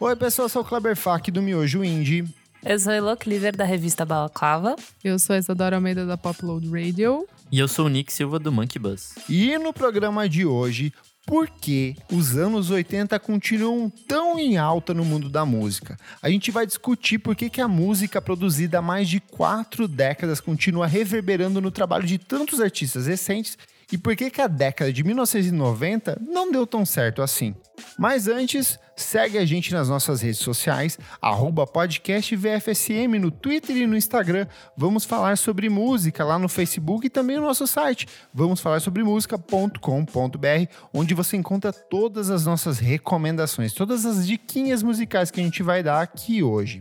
Oi, pessoal, eu sou o Kleber Fak do Miojo Indie. Eu sou Elo Cleaver, da revista Balaclava. Eu sou a Isadora Almeida, da Popload Radio. E eu sou o Nick Silva, do Monkey Bus. E no programa de hoje, por que os anos 80 continuam tão em alta no mundo da música? A gente vai discutir por que, que a música produzida há mais de quatro décadas continua reverberando no trabalho de tantos artistas recentes e por que, que a década de 1990 não deu tão certo assim. Mas antes, segue a gente nas nossas redes sociais, arroba podcast VFSM no Twitter e no Instagram. Vamos falar sobre música lá no Facebook e também no nosso site, vamos falar sobre música.com.br, onde você encontra todas as nossas recomendações, todas as diquinhas musicais que a gente vai dar aqui hoje.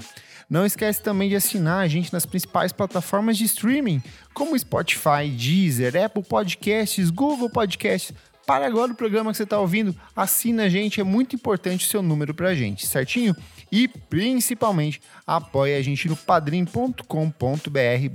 Não esquece também de assinar a gente nas principais plataformas de streaming, como Spotify, Deezer, Apple Podcasts, Google Podcasts. Para agora o programa que você está ouvindo, assina a gente, é muito importante o seu número para a gente, certinho? E principalmente apoie a gente no padrim.com.br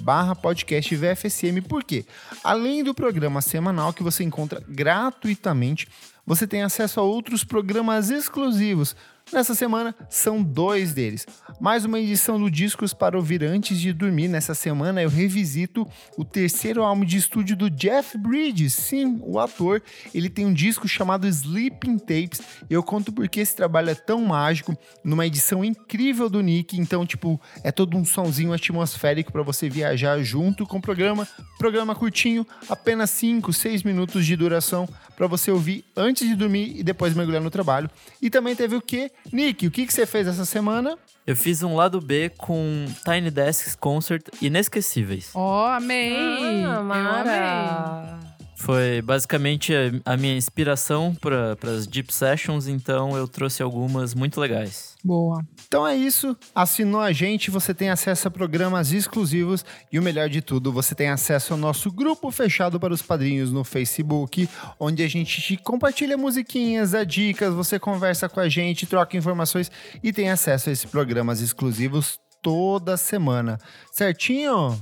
barra podcast VFSM, porque além do programa semanal que você encontra gratuitamente, você tem acesso a outros programas exclusivos Nessa semana são dois deles. Mais uma edição do Discos para ouvir antes de dormir. Nessa semana eu revisito o terceiro álbum de estúdio do Jeff Bridges. Sim, o ator. Ele tem um disco chamado Sleeping Tapes. Eu conto porque esse trabalho é tão mágico, numa edição incrível do Nick. Então, tipo, é todo um sonzinho atmosférico para você viajar junto com o programa. Programa curtinho, apenas 5, 6 minutos de duração para você ouvir antes de dormir e depois mergulhar no trabalho. E também teve o que? Nick, o que, que você fez essa semana? Eu fiz um lado B com Tiny Desks Concert inesquecíveis. Oh, amei! Ah, Mara. Foi basicamente a, minha inspiração para as Deep Sessions, então eu trouxe algumas muito legais. Boa. Então é isso. Assinou a gente, você tem acesso a programas exclusivos e o melhor de tudo, você tem acesso ao nosso grupo fechado para os padrinhos no Facebook, onde a gente te compartilha musiquinhas, dá dicas, você conversa com a gente, troca informações e tem acesso a esses programas exclusivos toda semana. Certinho?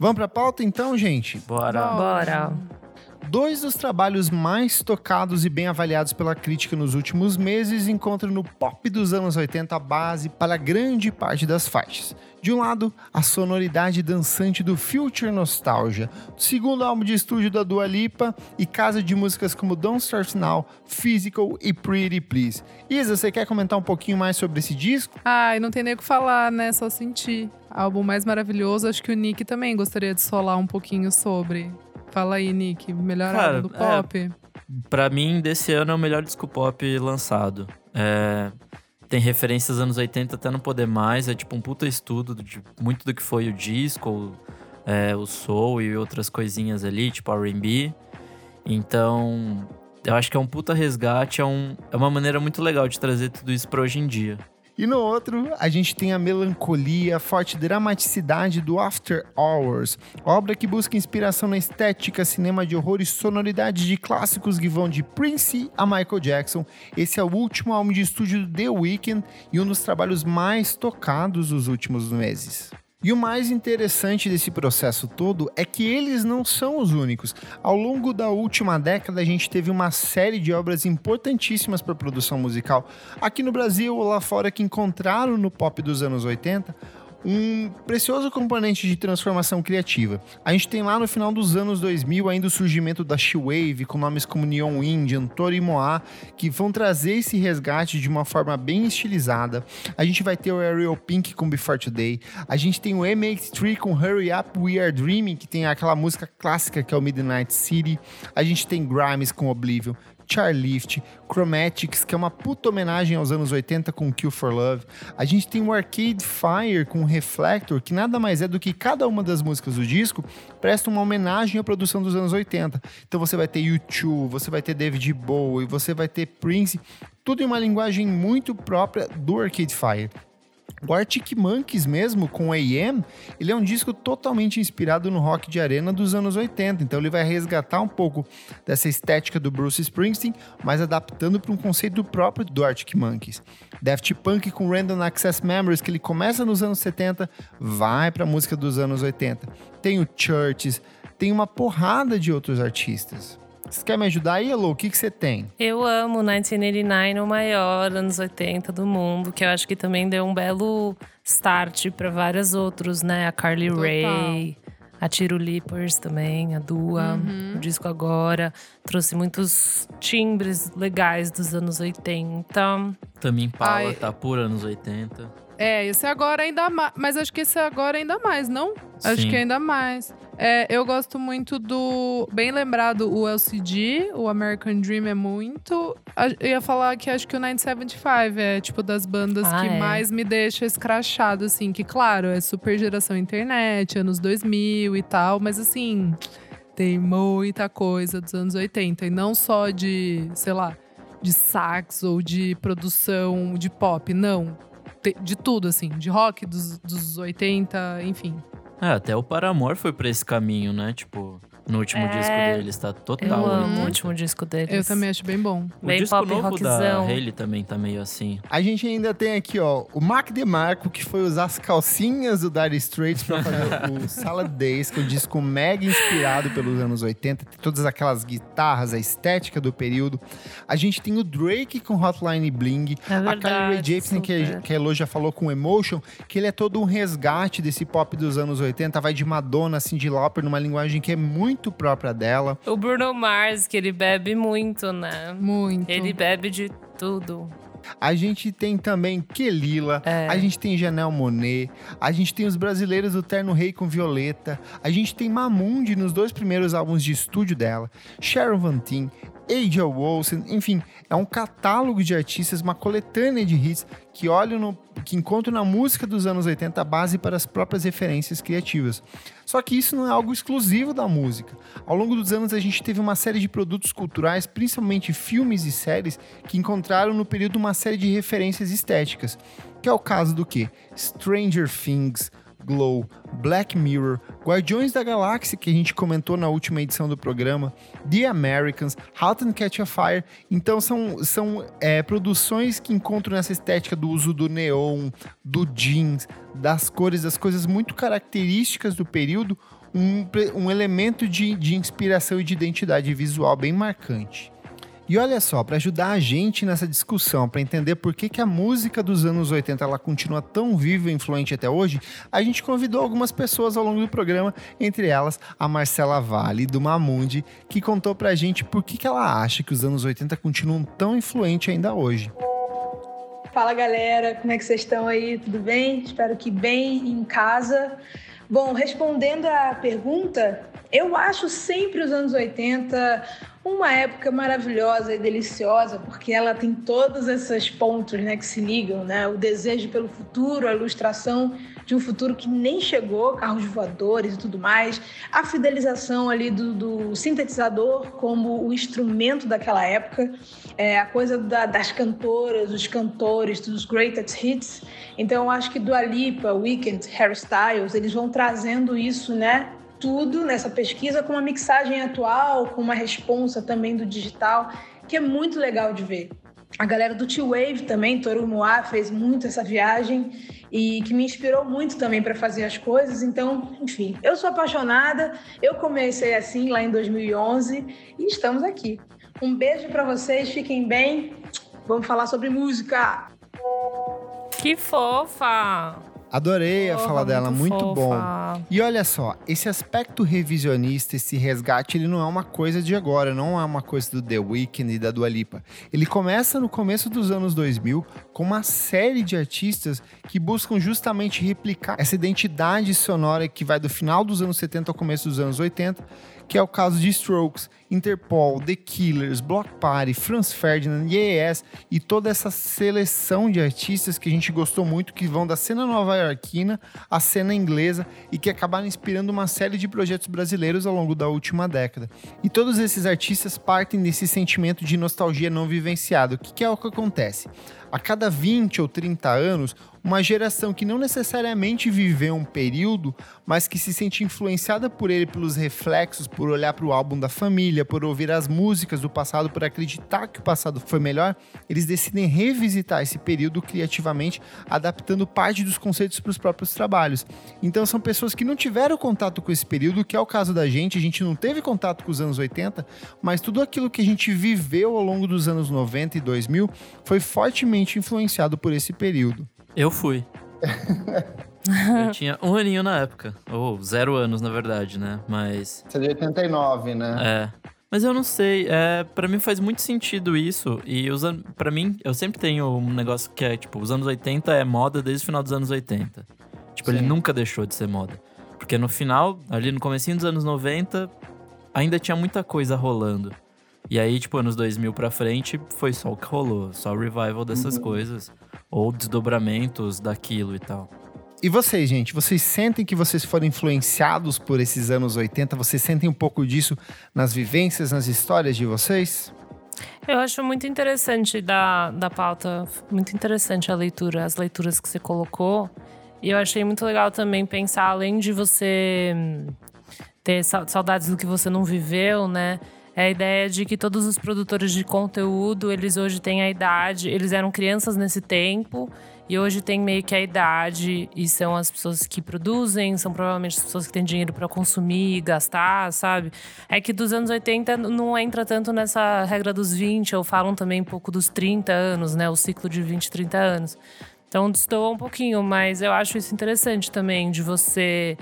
Vamos para a pauta então, gente? Bora. Bora. Dois dos trabalhos mais tocados e bem avaliados pela crítica nos últimos meses encontram no pop dos anos 80 a base para grande parte das faixas. De um lado, a sonoridade dançante do Future Nostalgia, do segundo álbum de estúdio da Dua Lipa e casa de músicas como Don't Start Now, Physical e Pretty Please. Isa, você quer comentar um pouquinho mais sobre esse disco? Ai, não tem nem o que falar, né? Só sentir. Álbum mais maravilhoso, acho que o Nick também gostaria de solar um pouquinho sobre. Fala aí, Nick. Melhor Cara, álbum do pop? É, pra mim, desse ano é o melhor disco pop lançado. É, tem referências anos 80 até não poder mais. É tipo um puta estudo de muito do que foi o disco, é, o soul e outras coisinhas ali, tipo R&B. Então, eu acho que é um puta resgate, é, um, é uma maneira muito legal de trazer tudo isso pra hoje em dia. E no outro, a gente tem a melancolia, a forte dramaticidade do After Hours, obra que busca inspiração na estética, cinema de horror e sonoridade de clássicos que vão de Prince a Michael Jackson. Esse é o último álbum de estúdio do The Weeknd e um dos trabalhos mais tocados dos últimos meses. E o mais interessante desse processo todo é que eles não são os únicos. Ao longo da última década, a gente teve uma série de obras importantíssimas para a produção musical, aqui no Brasil ou lá fora, que encontraram no pop dos anos 80 um precioso componente de transformação criativa. A gente tem lá no final dos anos 2000 ainda o surgimento da She-Wave, com nomes como Neon Indian, Tori Moa, que vão trazer esse resgate de uma forma bem estilizada. A gente vai ter o Ariel Pink com Before Today. A gente tem o MX3 com Hurry Up We Are Dreaming, que tem aquela música clássica que é o Midnight City. A gente tem Grimes com Oblivion. Charlift, Chromatics, que é uma puta homenagem aos anos 80 com Kill for Love. A gente tem o Arcade Fire com Reflector, que nada mais é do que cada uma das músicas do disco presta uma homenagem à produção dos anos 80. Então você vai ter U2, você vai ter David Bowie, você vai ter Prince, tudo em uma linguagem muito própria do Arcade Fire. O Arctic Monkeys mesmo, com AM, ele é um disco totalmente inspirado no rock de arena dos anos 80. Então ele vai resgatar um pouco dessa estética do Bruce Springsteen, mas adaptando para um conceito próprio do Arctic Monkeys. Daft Punk com Random Access Memories, que ele começa nos anos 70, vai para a música dos anos 80. Tem o Churches, tem uma porrada de outros artistas. Você quer me ajudar aí, Elo? O que, que você tem? Eu amo 1989, o maior anos 80 do mundo, que eu acho que também deu um belo start para vários outros, né? A Carly Total. Rae, a Tiro Lippers também, a Dua, Uhum. o disco agora. Trouxe muitos timbres legais dos anos 80. Também Ai. tá por anos 80. É, esse agora ainda mais. Mas acho que esse agora ainda mais, não? Acho Sim. que ainda mais. É, eu gosto muito do. Bem lembrado, o LCD, o American Dream é muito. Eu ia falar que acho que o 975 é tipo das bandas Ah, que é. mais me deixa escrachado, assim. Que, claro, é super geração internet, anos 2000 e tal, mas assim. Tem muita coisa dos anos 80. E não só de, sei lá, de sax ou de produção de pop, não de tudo, assim, de rock dos, dos 80, enfim. É, até o Paramore foi pra esse caminho, né? Tipo, no último É, disco deles, tá total. Eu amo 80. o último disco deles. Eu também acho bem bom. O Bem disco pop novo da rockzão. Hayley também tá meio assim. A gente ainda tem aqui, ó, o Mark DeMarco, que foi usar as calcinhas do Dire Straits pra fazer o Salad Days, que é um disco mega inspirado pelos anos 80, tem todas aquelas guitarras, a estética do período. A gente tem o Drake com Hotline Bling, É a Kylie Rae verdade, Jepsen, que, que a Elo já falou com Emotion, que ele é todo um resgate desse pop dos anos 80, vai de Madonna, Cyndi Lauper, numa linguagem que é muito própria dela. O Bruno Mars, que ele bebe muito, né? Muito. Ele bebe de tudo. A gente tem também Kelila, É. a gente tem Janelle Monet, a gente tem os brasileiros do Terno Rei com Violeta, a gente tem Mamundi nos dois primeiros álbuns de estúdio dela, Sharon Van Tien, Aja Wilson, enfim, é um catálogo de artistas, uma coletânea de hits que olham no, que encontram na música dos anos 80 a base para as próprias referências criativas. Só que isso não é algo exclusivo da música. Ao longo dos anos a gente teve uma série de produtos culturais, principalmente filmes e séries, que encontraram no período uma série de referências estéticas, que é o caso do que? Stranger Things, Glow, Black Mirror, Guardiões da Galáxia, que a gente comentou na última edição do programa, The Americans, Halt and Catch a Fire. Então são, são é, produções que encontram nessa estética do uso do neon, do jeans, das cores, das coisas muito características do período, um, um elemento de, de inspiração e de identidade visual bem marcante. E olha só, para ajudar a gente nessa discussão, para entender por que, que a música dos anos 80 ela continua tão viva e influente até hoje, a gente convidou algumas pessoas ao longo do programa, entre elas a Marcela Vale, do Mamundi, que contou pra gente por que, que ela acha que os anos 80 continuam tão influentes ainda hoje. Fala galera, como é que vocês estão aí? Tudo bem? Espero que bem em casa. Bom, respondendo à pergunta, eu acho sempre os anos 80 uma época maravilhosa e deliciosa, porque ela tem todos esses pontos né, que se ligam, né? O desejo pelo futuro, a ilustração de um futuro que nem chegou, carros voadores e tudo mais, a fidelização ali do, do sintetizador como o instrumento daquela época, é, a coisa da- das cantoras, dos cantores, dos greatest hits. Então, eu acho que Dua Lipa, Weeknd, Harry Styles, eles vão trazendo isso, né? Tudo nessa pesquisa com uma mixagem atual, com uma responsa também do digital, que é muito legal de ver. A galera do T-Wave também, Toru Moa, fez muito essa viagem e que me inspirou muito também para fazer as coisas. Então, enfim, eu sou apaixonada. Eu comecei assim lá em 2011 e estamos aqui. Um beijo para vocês, fiquem bem. Vamos falar sobre música. Que fofa! Adorei a Porra, fala dela, muito bom. E olha só, esse aspecto revisionista, esse resgate, ele não é uma coisa de agora, não é uma coisa do The Weeknd e da Dua Lipa. Ele começa no começo dos anos 2000 com uma série de artistas que buscam justamente replicar essa identidade sonora que vai do final dos anos 70 ao começo dos anos 80, que é o caso de Strokes, Interpol, The Killers, Block Party, Franz Ferdinand, Yes e toda essa seleção de artistas que a gente gostou muito, que vão da cena nova-iorquina à cena inglesa e que acabaram inspirando uma série de projetos brasileiros ao longo da última década. E todos esses artistas partem desse sentimento de nostalgia não vivenciado. O que, que é o que acontece? a cada 20 ou 30 anos, uma geração que não necessariamente viveu um período, mas que se sente influenciada por ele pelos reflexos, por olhar para o álbum da família, por ouvir as músicas do passado, por acreditar que o passado foi melhor, eles decidem revisitar esse período criativamente, adaptando parte dos conceitos para os próprios trabalhos. Então são pessoas que não tiveram contato com esse período, que é o caso da gente, a gente não teve contato com os anos 80, mas tudo aquilo que a gente viveu ao longo dos anos 90 e 2000 foi fortemente influenciado por esse período. Eu fui. eu tinha um aninho na época. Ou zero anos, na verdade, né? Mas. Você é de 89, né? É. Mas eu não sei, é, para mim faz muito sentido isso. E usando, para mim, eu sempre tenho um negócio que é, tipo, os anos 80 é moda desde o final dos anos 80. Tipo, Sim. ele nunca deixou de ser moda. Porque no final, ali no comecinho dos anos 90, ainda tinha muita coisa rolando. E aí, tipo, anos 2000 pra frente, foi só o que rolou. Só o revival dessas uhum. coisas ou desdobramentos daquilo e tal. E vocês, gente, vocês sentem que vocês foram influenciados por esses anos 80? Vocês sentem um pouco disso nas vivências, nas histórias de vocês? Eu acho muito interessante da, da pauta, muito interessante a leitura, as leituras que você colocou. E eu achei muito legal também pensar, além de você hum, ter saudades do que você não viveu, né? É a ideia de que todos os produtores de conteúdo, eles hoje têm a idade, eles eram crianças nesse tempo e hoje tem meio que a idade e são as pessoas que produzem, são provavelmente as pessoas que têm dinheiro para consumir, gastar, sabe? É que dos anos 80 não entra tanto nessa regra dos 20, ou falam também um pouco dos 30 anos, né? O ciclo de 20, 30 anos. Então destoa um pouquinho, mas eu acho isso interessante também de você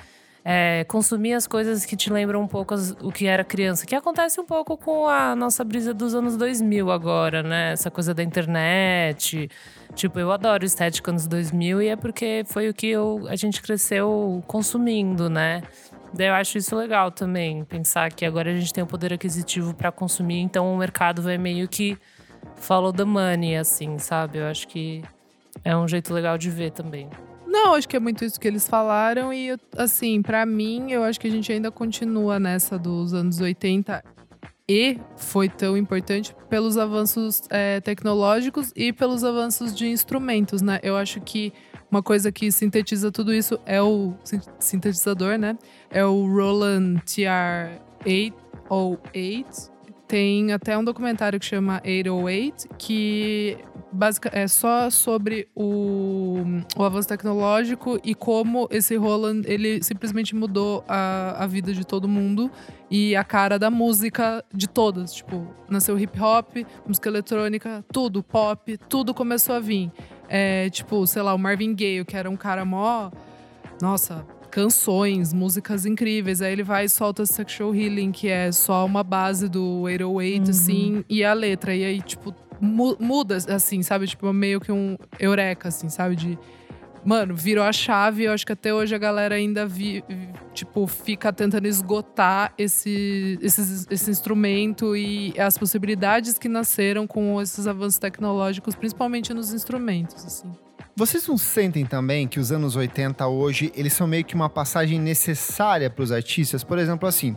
é, consumir as coisas que te lembram um pouco as, o que era criança. Que acontece um pouco com a nossa brisa dos anos 2000 agora, né? Essa coisa da internet. Tipo, eu adoro estética anos 2000 e é porque foi o que eu, a gente cresceu consumindo, né? Daí eu acho isso legal também, pensar que agora a gente tem o poder aquisitivo para consumir, então o mercado vai meio que follow the money, assim, sabe? Eu acho que é um jeito legal de ver também. Não, acho que é muito isso que eles falaram. E, assim, para mim, eu acho que a gente ainda continua nessa dos anos 80 e foi tão importante pelos avanços é, tecnológicos e pelos avanços de instrumentos, né? Eu acho que uma coisa que sintetiza tudo isso é o sintetizador, né? É o Roland TR-8 ou 8. Tem até um documentário que chama 808, que basic, é só sobre o, o avanço tecnológico e como esse Roland ele simplesmente mudou a, a vida de todo mundo e a cara da música de todas. Tipo, nasceu hip hop, música eletrônica, tudo, pop, tudo começou a vir. É, tipo, sei lá, o Marvin Gaye, que era um cara mó. Nossa, canções, músicas incríveis. Aí ele vai e solta Sexual Healing, que é só uma base do 808, uhum. assim, e a letra. E aí, tipo, muda, assim, sabe? Tipo, meio que um eureka, assim, sabe? De. Mano, virou a chave. Eu acho que até hoje a galera ainda vi, tipo, fica tentando esgotar esse, esse, esse instrumento e as possibilidades que nasceram com esses avanços tecnológicos, principalmente nos instrumentos, assim. Vocês não sentem também que os anos 80 hoje, eles são meio que uma passagem necessária para os artistas? Por exemplo, assim,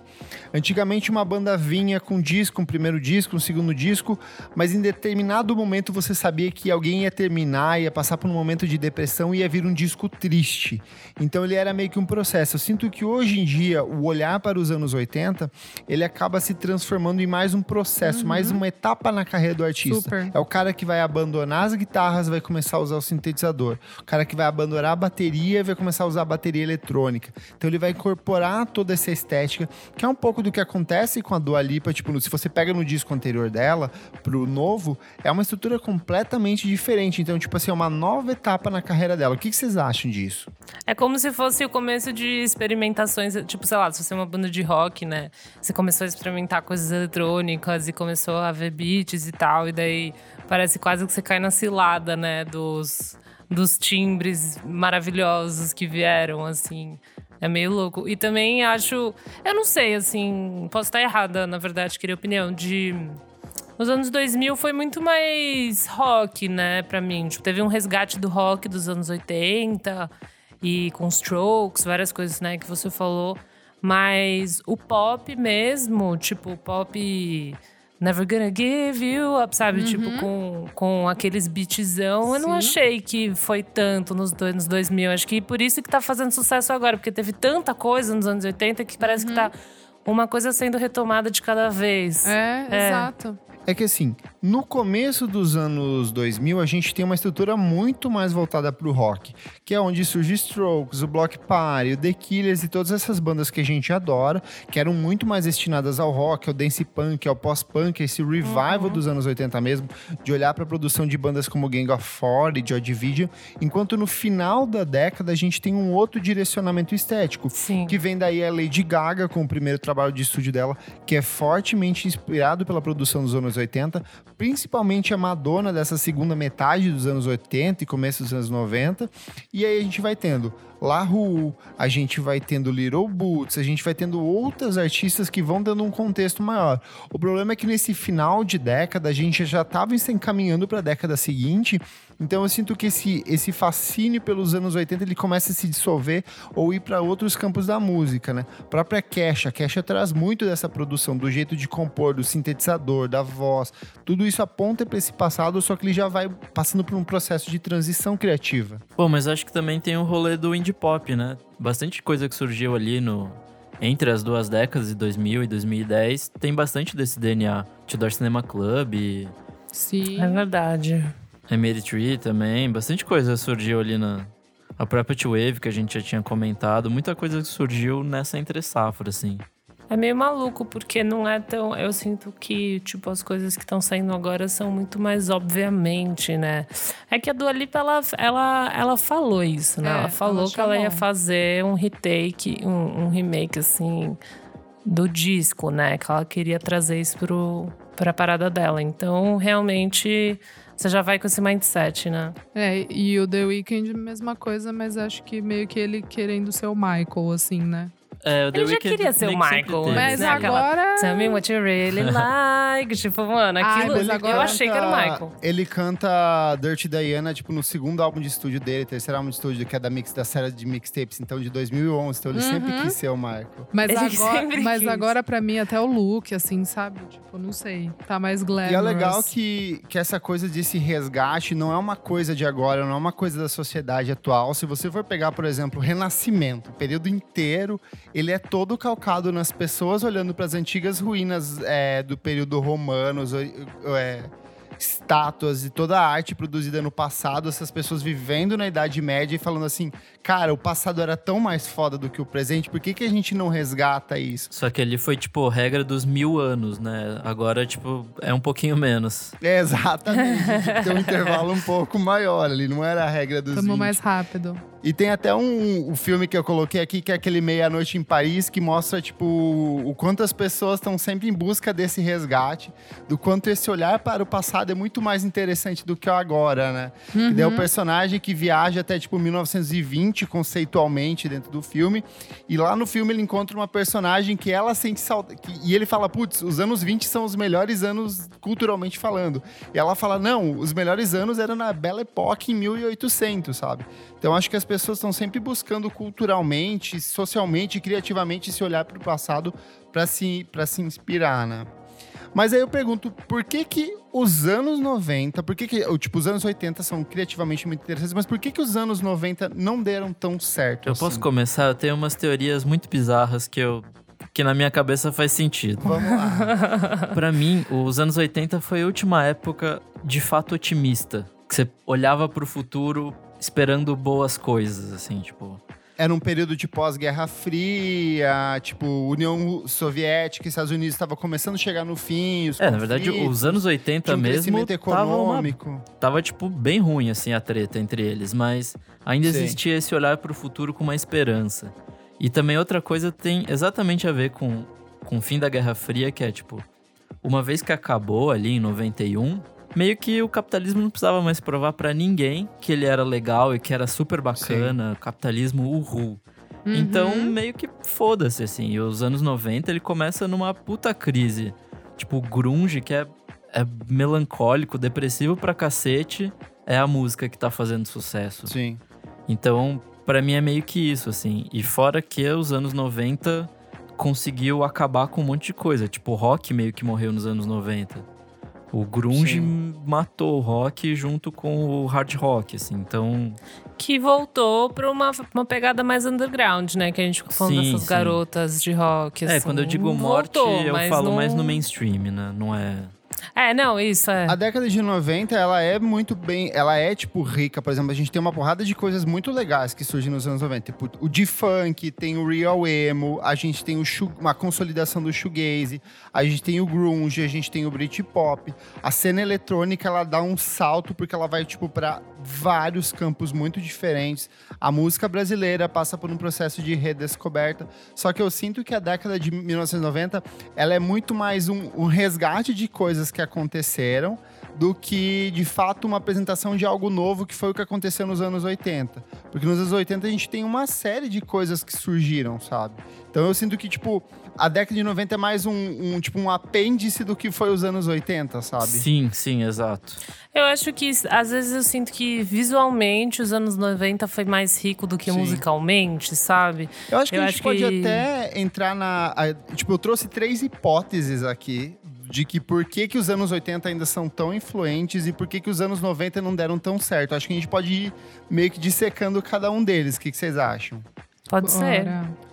antigamente uma banda vinha com um disco, um primeiro disco, um segundo disco, mas em determinado momento você sabia que alguém ia terminar, ia passar por um momento de depressão e ia vir um disco triste. Então ele era meio que um processo. Eu sinto que hoje em dia o olhar para os anos 80, ele acaba se transformando em mais um processo, uhum. mais uma etapa na carreira do artista. Super. É o cara que vai abandonar as guitarras, vai começar a usar o sintetizador sintetizador. O cara que vai abandonar a bateria vai começar a usar a bateria eletrônica. Então ele vai incorporar toda essa estética, que é um pouco do que acontece com a Dua Lipa, tipo, se você pega no disco anterior dela pro novo, é uma estrutura completamente diferente. Então, tipo assim, é uma nova etapa na carreira dela. O que vocês acham disso? É como se fosse o começo de experimentações, tipo, sei lá, se você é uma banda de rock, né? Você começou a experimentar coisas eletrônicas e começou a ver beats e tal, e daí parece quase que você cai na cilada, né, dos dos timbres maravilhosos que vieram, assim. É meio louco. E também acho. Eu não sei, assim. Posso estar errada, na verdade, queria opinião. De. Nos anos 2000 foi muito mais rock, né, pra mim. Tipo, teve um resgate do rock dos anos 80 e com strokes, várias coisas, né, que você falou. Mas o pop mesmo, tipo, o pop Never Gonna Give You Up, sabe? Tipo, com, com aqueles beatzão. Eu não Sim. achei que foi tanto nos do- anos 2000. Acho que por isso que tá fazendo sucesso agora. Porque teve tanta coisa nos anos 80 que parece que tá uma coisa sendo retomada de cada vez. É, É. exato. É que assim, no começo dos anos 2000, a gente tem uma estrutura muito mais voltada pro rock, que é onde surge Strokes, o Block Party, o The Killers e todas essas bandas que a gente adora, que eram muito mais destinadas ao rock, ao dance punk, ao pós-punk, esse revival dos anos 80 mesmo, de olhar pra produção de bandas como Gang of Four e Joy Division, enquanto no final da década a gente tem um outro direcionamento estético, Sim. que vem daí a Lady Gaga com o primeiro trabalho de estúdio dela, que é fortemente inspirado pela produção dos anos 80, principalmente a Madonna dessa segunda metade dos anos 80 e começo dos anos 90. E aí a gente vai tendo La Rue, a gente vai tendo Little Boots, a gente vai tendo outras artistas que vão dando um contexto maior. O problema é que nesse final de década a gente já estava se encaminhando para a década seguinte, então eu sinto que esse, esse fascínio pelos anos 80 ele começa a se dissolver ou ir para outros campos da música, né? Própria Kesha, a Kesha traz muito dessa produção, do jeito de compor, do sintetizador, da voz. Tudo isso aponta para esse passado, só que ele já vai passando por um processo de transição criativa. Pô, mas acho que também tem o rolê do indie pop, né? Bastante coisa que surgiu ali no entre as duas décadas de 2000 e 2010 tem bastante desse DNA. Tudor Cinema Club, Sim. É verdade. Tree também, bastante coisa surgiu ali na a própria T-Wave que a gente já tinha comentado, muita coisa que surgiu nessa entre safra assim. É meio maluco, porque não é tão. Eu sinto que, tipo, as coisas que estão saindo agora são muito mais obviamente, né? É que a Dua Lipa, ela, ela, ela falou isso, né? É, ela falou ela que ela ia fazer um retake, um, um remake, assim, do disco, né? Que ela queria trazer isso pro, pra parada dela. Então, realmente, você já vai com esse mindset, né? É, e o The Weeknd, mesma coisa, mas acho que meio que ele querendo ser o Michael, assim, né? É, o The Ele já queria ser o sempre Michael. Mas né? Aquela- agora. Tell me what you really like. tipo, mano, Ai, aquilo. mas eu agora achei que era o Michael. Ele canta Dirty Diana, tipo, no segundo álbum de estúdio dele, terceiro álbum de estúdio, que é da, mix, da série de mixtapes, então, de 2011. Então, ele sempre Uhum. quis ser o Michael. Mas Ele agora, sempre mas quis. agora, pra mim, até o look, assim, sabe? Tipo, não sei. Tá mais glamorous. E é legal que, que essa coisa desse resgate não é uma coisa de agora, não é uma coisa da sociedade atual. Se você for pegar, por exemplo, o Renascimento, o período inteiro, ele é todo calcado nas pessoas olhando para as antigas ruínas é, do período romano, é, estátuas e toda a arte produzida no passado, essas pessoas vivendo na Idade Média e falando assim, cara, o passado era tão mais foda do que o presente, por que, que a gente não resgata isso? Só que ali foi, tipo, regra dos mil anos, né? Agora, tipo, é um pouquinho menos. É, exatamente, ter um intervalo um pouco maior ali, não era a regra dos Tamo 20. mais rápido. E tem até um, um filme que eu coloquei aqui, que é aquele Meia-Noite em Paris, que mostra, tipo, o quanto as pessoas estão sempre em busca desse resgate, do quanto esse olhar para o passado é muito mais interessante do que o agora, né? E daí é o personagem que viaja até, tipo, 1920, conceitualmente, dentro do filme, e lá no filme ele encontra uma personagem que ela sente saudade, e ele fala, putz, os anos 20 são os melhores anos culturalmente falando. E ela fala, não, os melhores anos eram na Belle Époque, em 1800, sabe? Então acho que as pessoas estão sempre buscando culturalmente, socialmente criativamente se olhar para o passado para se, pra se inspirar, né? Mas aí eu pergunto, por que que os anos 90, por que que, tipo, os anos 80 são criativamente muito interessantes, mas por que que os anos 90 não deram tão certo Eu assim? posso começar? Eu tenho umas teorias muito bizarras que eu que na minha cabeça faz sentido. Vamos lá. Pra mim, os anos 80 foi a última época de fato otimista, que você olhava pro futuro esperando boas coisas, assim, tipo, Era um período de pós-Guerra Fria, tipo, União Soviética e Estados Unidos estavam começando a chegar no fim, É, na verdade, os anos 80 tinha um mesmo crescimento tava, uma- econômico. tava, tipo, bem ruim, assim, a treta entre eles. Mas ainda Sim. existia esse olhar pro futuro com uma esperança. E também outra coisa tem exatamente a ver com, com o fim da Guerra Fria, que é, tipo... Uma vez que acabou ali em 91, meio que o capitalismo não precisava mais provar pra ninguém que ele era legal e que era super bacana. Capitalismo uhul. Uhum. Então, meio que foda-se, assim. E os anos 90, ele começa numa puta crise. Tipo, o grunge, que é, é melancólico, depressivo pra cacete, é a música que tá fazendo sucesso. Sim. Então, pra mim é meio que isso, assim. E fora que os anos 90 conseguiu acabar com um monte de coisa. Tipo, o rock meio que morreu nos anos 90. O grunge Sim. matou o rock junto com o hard rock, assim. Então, Que voltou pra uma, uma pegada mais underground, né? Que a gente ficou falando Sim, dessas sim. garotas de rock. é, assim. quando eu digo morte, Voltou, eu falo não- mais no mainstream, né? Não é. É, não, isso é. A década de 90, ela é muito bem. Ela é, tipo, rica. Por exemplo, a gente tem uma porrada de coisas muito legais que surgem nos anos 90. Tipo, o D-Funk, tem o Real Emo, a gente tem o uma consolidação do shoegaze, a gente tem o grunge, a gente tem o Britpop. A cena eletrônica, ela dá um salto porque ela vai, tipo, pra vários campos muito diferentes. A música brasileira passa por um processo de redescoberta. Só que eu sinto que a década de 1990, ela é muito mais um, um resgate de coisas que aconteceram do que, de fato, uma apresentação de algo novo, que foi o que aconteceu nos anos 80. Porque nos anos 80 a gente tem uma série de coisas que surgiram, sabe? Então eu sinto que, tipo, a década de 90 é mais um, um, tipo, um apêndice do que foi os anos 80, sabe? Sim, sim, exato. Eu acho que, às vezes, eu sinto que visualmente os anos 90 foi mais rico do que Sim. musicalmente, sabe? Eu acho que Eu a gente acho pode que- até entrar na. a- tipo, eu trouxe três hipóteses aqui de que por que, que os anos 80 ainda são tão influentes e por que, que os anos 90 não deram tão certo. Acho que a gente pode ir meio que dissecando cada um deles. O que, que vocês acham? Pode ser.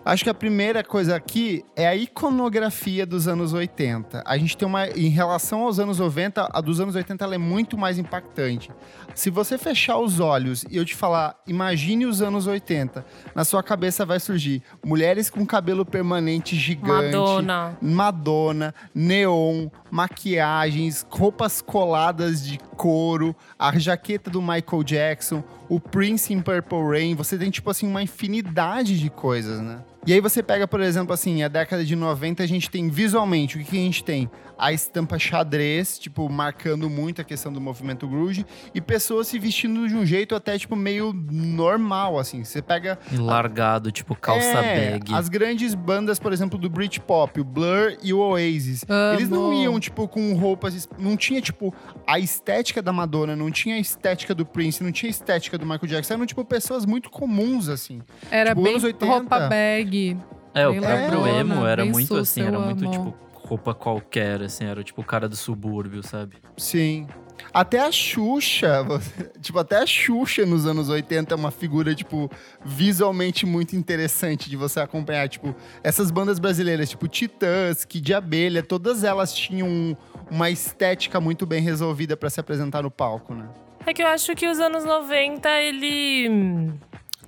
Acho que a primeira coisa aqui é a iconografia dos anos 80. A gente tem uma. Em relação aos anos 90, a dos anos 80 ela é muito mais impactante. Se você fechar os olhos e eu te falar, imagine os anos 80, na sua cabeça vai surgir mulheres com cabelo permanente gigante. Madonna. Madonna, neon, maquiagens, roupas coladas de couro, a jaqueta do Michael Jackson, o Prince em Purple Rain. Você tem, tipo assim, uma infinidade de coisas, né? E aí você pega, por exemplo, assim, a década de 90, a gente tem visualmente, o que, que a gente tem? A estampa xadrez, tipo, marcando muito a questão do movimento grunge, e pessoas se vestindo de um jeito até, tipo, meio normal, assim. Você pega largado, tipo calça é, bag. As grandes bandas, por exemplo, do Britpop, o Blur e o Oasis. Amo. Eles não iam, tipo, com roupas. Não tinha, tipo, a estética da Madonna, não tinha a estética do Prince, não tinha a estética do Michael Jackson. Eram, tipo, pessoas muito comuns, assim. Era Tipo, bem anos 80. roupa bag. É, o próprio emo era muito assim, era muito amo. tipo roupa qualquer, assim, era tipo o cara do subúrbio, sabe? Sim. Até a Xuxa, tipo, até a Xuxa nos anos 80 é uma figura, tipo, visualmente muito interessante de você acompanhar. Tipo, essas bandas brasileiras, tipo Titãs, Kid de Abelha, todas elas tinham um- uma estética muito bem resolvida pra se apresentar no palco, né? É que eu acho que os anos 90, ele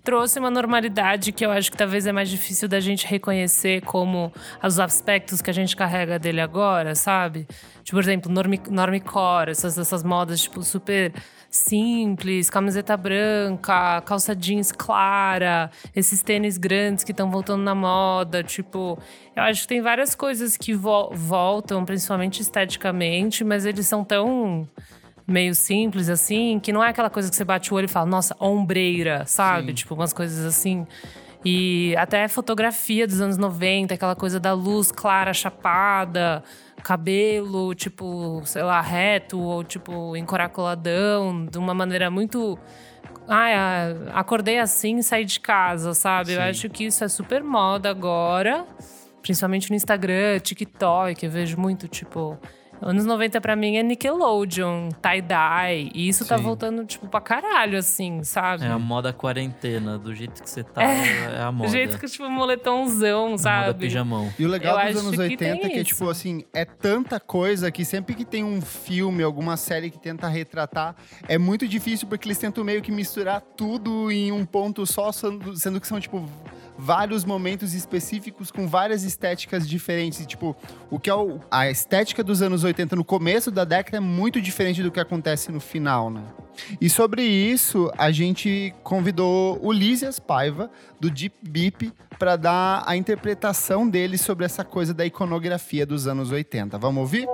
trouxe uma normalidade que eu acho que talvez é mais difícil da gente reconhecer como os aspectos que a gente carrega dele agora, sabe? Tipo, por exemplo, norme, normecore, essas, essas modas, tipo, super simples, camiseta branca, calça jeans clara, esses tênis grandes que estão voltando na moda, tipo... Eu acho que tem várias coisas que vo- voltam, principalmente esteticamente, mas eles são tão meio simples, assim, que não é aquela coisa que você bate o olho e fala, nossa, ombreira, sabe? Sim. Tipo, umas coisas assim. E até fotografia dos anos 90, aquela coisa da luz clara, chapada, cabelo, tipo, sei lá, reto ou tipo, encaracoladão, de uma maneira muito. Ai, ah, acordei assim e saí de casa, sabe? Eu Sim. acho que isso é super moda agora. Principalmente no Instagram, TikTok, eu vejo muito, tipo. Anos 90 pra mim é Nickelodeon, tie-dye. E isso tá Sim. voltando, tipo, pra caralho, assim, sabe? É a moda quarentena, do jeito que você tá, é, a Do moda. jeito que, tipo, moletomzão, A moda sabe? pijamão. E o legal Eu dos anos que 80 tem é que, tipo assim, é tanta coisa que sempre que tem um filme, alguma série que tenta retratar, é muito difícil porque eles tentam meio que misturar tudo em um ponto só, sendo que são, tipo, vários momentos específicos com várias estéticas diferentes. Tipo, o que é o- a estética dos anos 80 no começo da década é muito diferente do que acontece no final, né? E sobre isso, a gente convidou o Lísias Paiva, do Deep Beep, para dar a interpretação dele sobre essa coisa da iconografia dos anos 80. Vamos ouvir?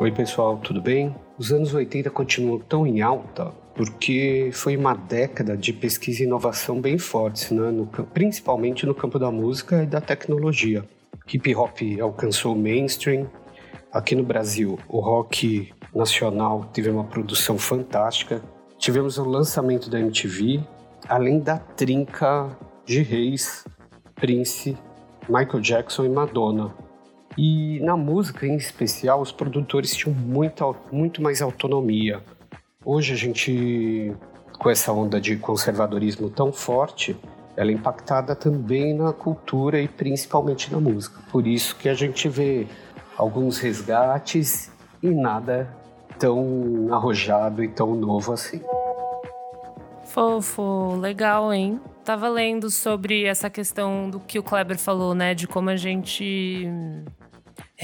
Oi, pessoal, tudo bem? Os anos 80 continuam tão em alta porque foi uma década de pesquisa e inovação bem fortes, né? no principalmente no campo da música e da tecnologia. Hip hop alcançou o mainstream. Aqui no Brasil, o rock nacional teve uma produção fantástica. Tivemos o lançamento da MTV, além da trinca de reis, Prince Michael Jackson e Madonna. E na música em especial, os produtores tinham muita, muito mais autonomia. Hoje a gente, com essa onda de conservadorismo tão forte, ela é impactada também na cultura e principalmente na música. Por isso que a gente vê alguns resgates e nada tão arrojado e tão novo assim. Fofo, legal, hein? Tava lendo sobre essa questão do que o Kleber falou, né? De como a gente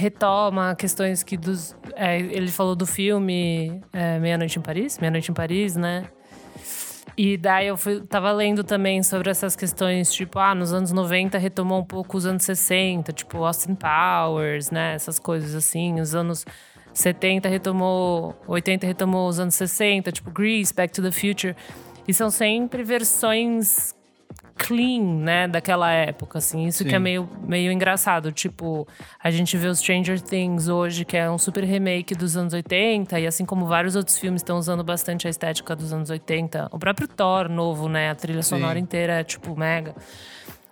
retoma questões que dos. É, ele falou do filme é, Meia Noite em Paris, Meia Noite em Paris, né? E daí eu fui, tava lendo também sobre essas questões, tipo, ah, nos anos 90 retomou um pouco os anos 60, tipo Austin Powers, né? Essas coisas assim. Os anos 70 retomou, 80 retomou os anos 60, tipo Grease, Back to the Future. E são sempre versões clean, né, daquela época, assim. Isso Sim. que é meio, meio engraçado. Tipo, a gente vê o Stranger Things hoje, que é um super remake dos anos 80, e assim como vários outros filmes estão usando bastante a estética dos anos 80. O próprio Thor novo, né, a trilha sonora Sim. inteira é, tipo, mega.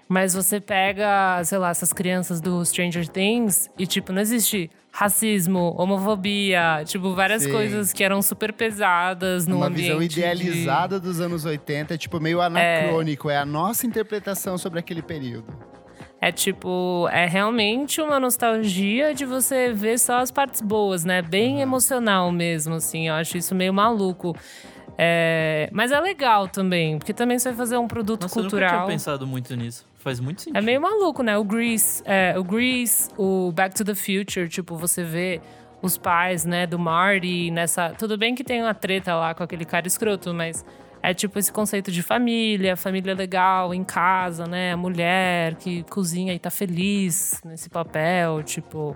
Mas você pega, sei lá, essas crianças do Stranger Things e, tipo, não existe racismo, homofobia, tipo, várias Sim. coisas que eram super pesadas no Uma ambiente. Uma visão idealizada de... dos anos 80, tipo, meio anacrônico. É... é a nossa interpretação sobre aquele período. É tipo, é realmente uma nostalgia de você ver só as partes boas, né? Bem uhum. emocional mesmo, assim. Eu acho isso meio maluco. É, mas é legal também, porque também você vai fazer um produto Nossa, cultural. Eu nunca tinha pensado muito nisso. Faz muito sentido. É meio maluco, né? O Grease, é, o Grease, o Back to the Future, tipo, você vê os pais, né, do Marty nessa. Tudo bem que tem uma treta lá com aquele cara escroto, mas é tipo esse conceito de família, família legal em casa, né? A mulher que cozinha e tá feliz nesse papel, tipo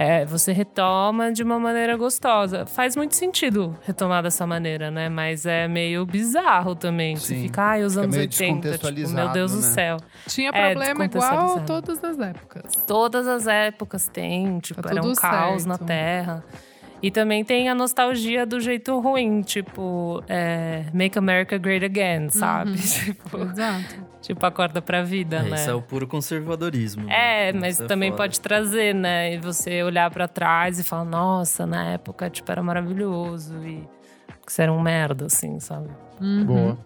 é, você retoma de uma maneira gostosa. Faz muito sentido retomar dessa maneira, né? Mas é meio bizarro também. Sim. Você fica, ai, os anos é 80, tipo, meu Deus né? do céu. Tinha é, problema igual todas as épocas. Todas as épocas tem, tipo, tá era um caos certo. na Terra. E também tem a nostalgia do jeito ruim, tipo, é, Make America Great Again, sabe? Uhum. Tipo, Exato. Tipo, acorda pra vida, é, né? Isso é o puro conservadorismo. É, mas é também pode trazer, né? E você olhar para trás e falar, nossa, na época, tipo, era maravilhoso. E você era um merda, assim, sabe? Uhum. Boa.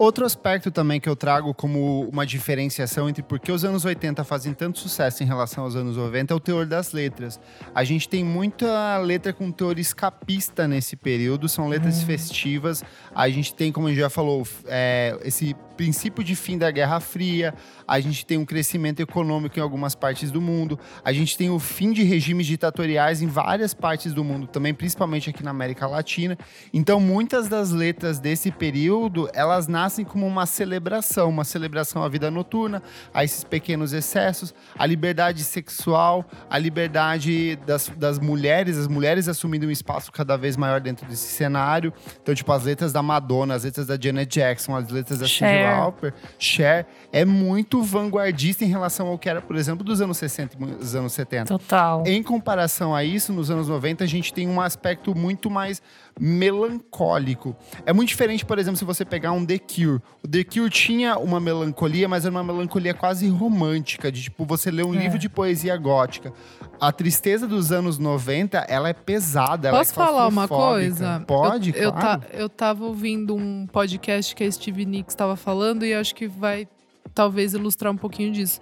Outro aspecto também que eu trago como uma diferenciação entre por que os anos 80 fazem tanto sucesso em relação aos anos 90 é o teor das letras. A gente tem muita letra com teor escapista nesse período, são letras uhum. festivas. A gente tem, como a gente já falou, é, esse princípio de fim da Guerra Fria, a gente tem um crescimento econômico em algumas partes do mundo, a gente tem o fim de regimes ditatoriais em várias partes do mundo também, principalmente aqui na América Latina. Então, muitas das letras desse período, elas nascem como uma celebração, uma celebração à vida noturna, a esses pequenos excessos, a liberdade sexual, a liberdade das, das mulheres, as mulheres assumindo um espaço cada vez maior dentro desse cenário. Então, tipo, as letras da Madonna, as letras da Janet Jackson, as letras da Cindy Lauper, Cher, é muito vanguardista em relação ao que era, por exemplo, dos anos 60 e dos anos 70. Total. Em comparação a isso, nos anos 90, a gente tem um aspecto muito mais melancólico. É muito diferente, por exemplo, se você pegar um The Cure. O The Cure tinha uma melancolia, mas era uma melancolia quase romântica, de tipo, você lê um é. livro de poesia gótica. A tristeza dos anos 90, ela é pesada. Posso ela é falar uma coisa? Pode, eu, claro. Eu, eu tava ouvindo um podcast que a Steve Nicks estava falando e acho que vai talvez ilustrar um pouquinho disso.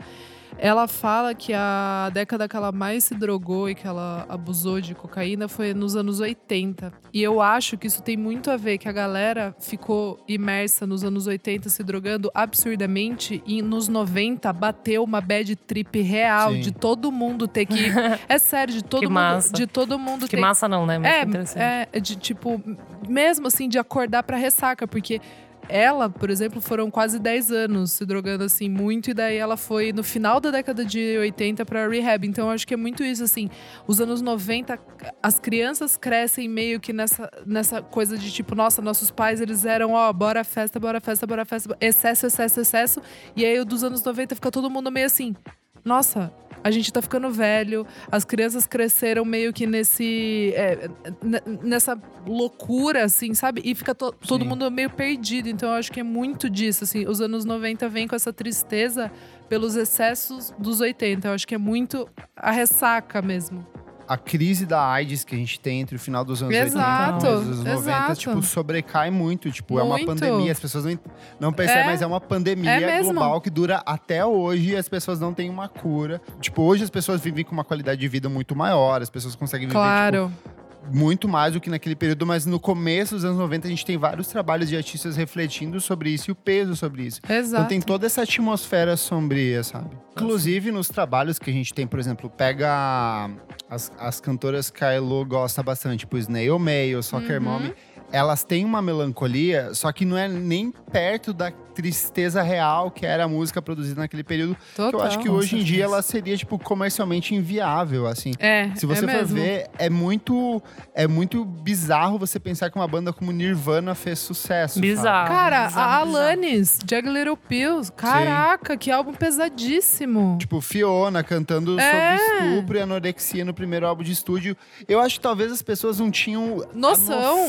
Ela fala que a década que ela mais se drogou e que ela abusou de cocaína foi nos anos 80. E eu acho que isso tem muito a ver que a galera ficou imersa nos anos 80 se drogando absurdamente e nos 90 bateu uma bad trip real Sim. de todo mundo ter que É sério, de todo que mundo, massa. de todo mundo que ter massa não, né? Muito é, é de tipo mesmo assim de acordar para ressaca, porque ela, por exemplo, foram quase 10 anos se drogando assim muito, e daí ela foi no final da década de 80 para rehab. Então acho que é muito isso, assim. Os anos 90, as crianças crescem meio que nessa, nessa coisa de tipo, nossa, nossos pais eles eram, ó, bora festa, bora festa, bora festa, excesso, excesso, excesso. E aí dos anos 90 fica todo mundo meio assim nossa, a gente tá ficando velho, as crianças cresceram meio que nesse. é, nessa loucura, assim, sabe? E fica to- todo Sim. mundo meio perdido. Então eu acho que é muito disso, assim. Os anos 90 vêm com essa tristeza pelos excessos dos 80. Eu acho que é muito a ressaca mesmo. A crise da AIDS que a gente tem entre o final dos anos Exato, 80 e os anos 90, exato. tipo, sobrecai muito. Tipo, é uma Muito. pandemia, as pessoas não, não percebem, É. mas é uma pandemia É global que dura até hoje e as pessoas não têm uma cura. Tipo, hoje as pessoas vivem com uma qualidade de vida muito maior, as pessoas conseguem viver, tipo, Claro. Muito mais do que naquele período, mas no começo dos anos 90 a gente tem vários trabalhos de artistas refletindo sobre isso e o peso sobre isso. Exato. Então tem toda essa atmosfera sombria, sabe? Inclusive nos trabalhos que a gente tem, por exemplo, pega as, as cantoras que a Elo gosta bastante, tipo Snail Mail, Soccer Uhum. Mommy, elas têm uma melancolia, só que não é nem perto da tristeza real que era a música produzida naquele período. que Total. eu acho que hoje em dia certeza. ela seria, tipo, comercialmente inviável, assim. É, Se você é for mesmo. ver, é muito, é muito bizarro você pensar que uma banda como Nirvana fez sucesso. sabe? Bizarro. Cara, bizarro, a. Alanis, Jag Little Pills. Caraca, que álbum pesadíssimo. Tipo, Fiona cantando É. sobre estupro e anorexia no primeiro álbum de estúdio. Eu acho que talvez as pessoas não tinham a Noção.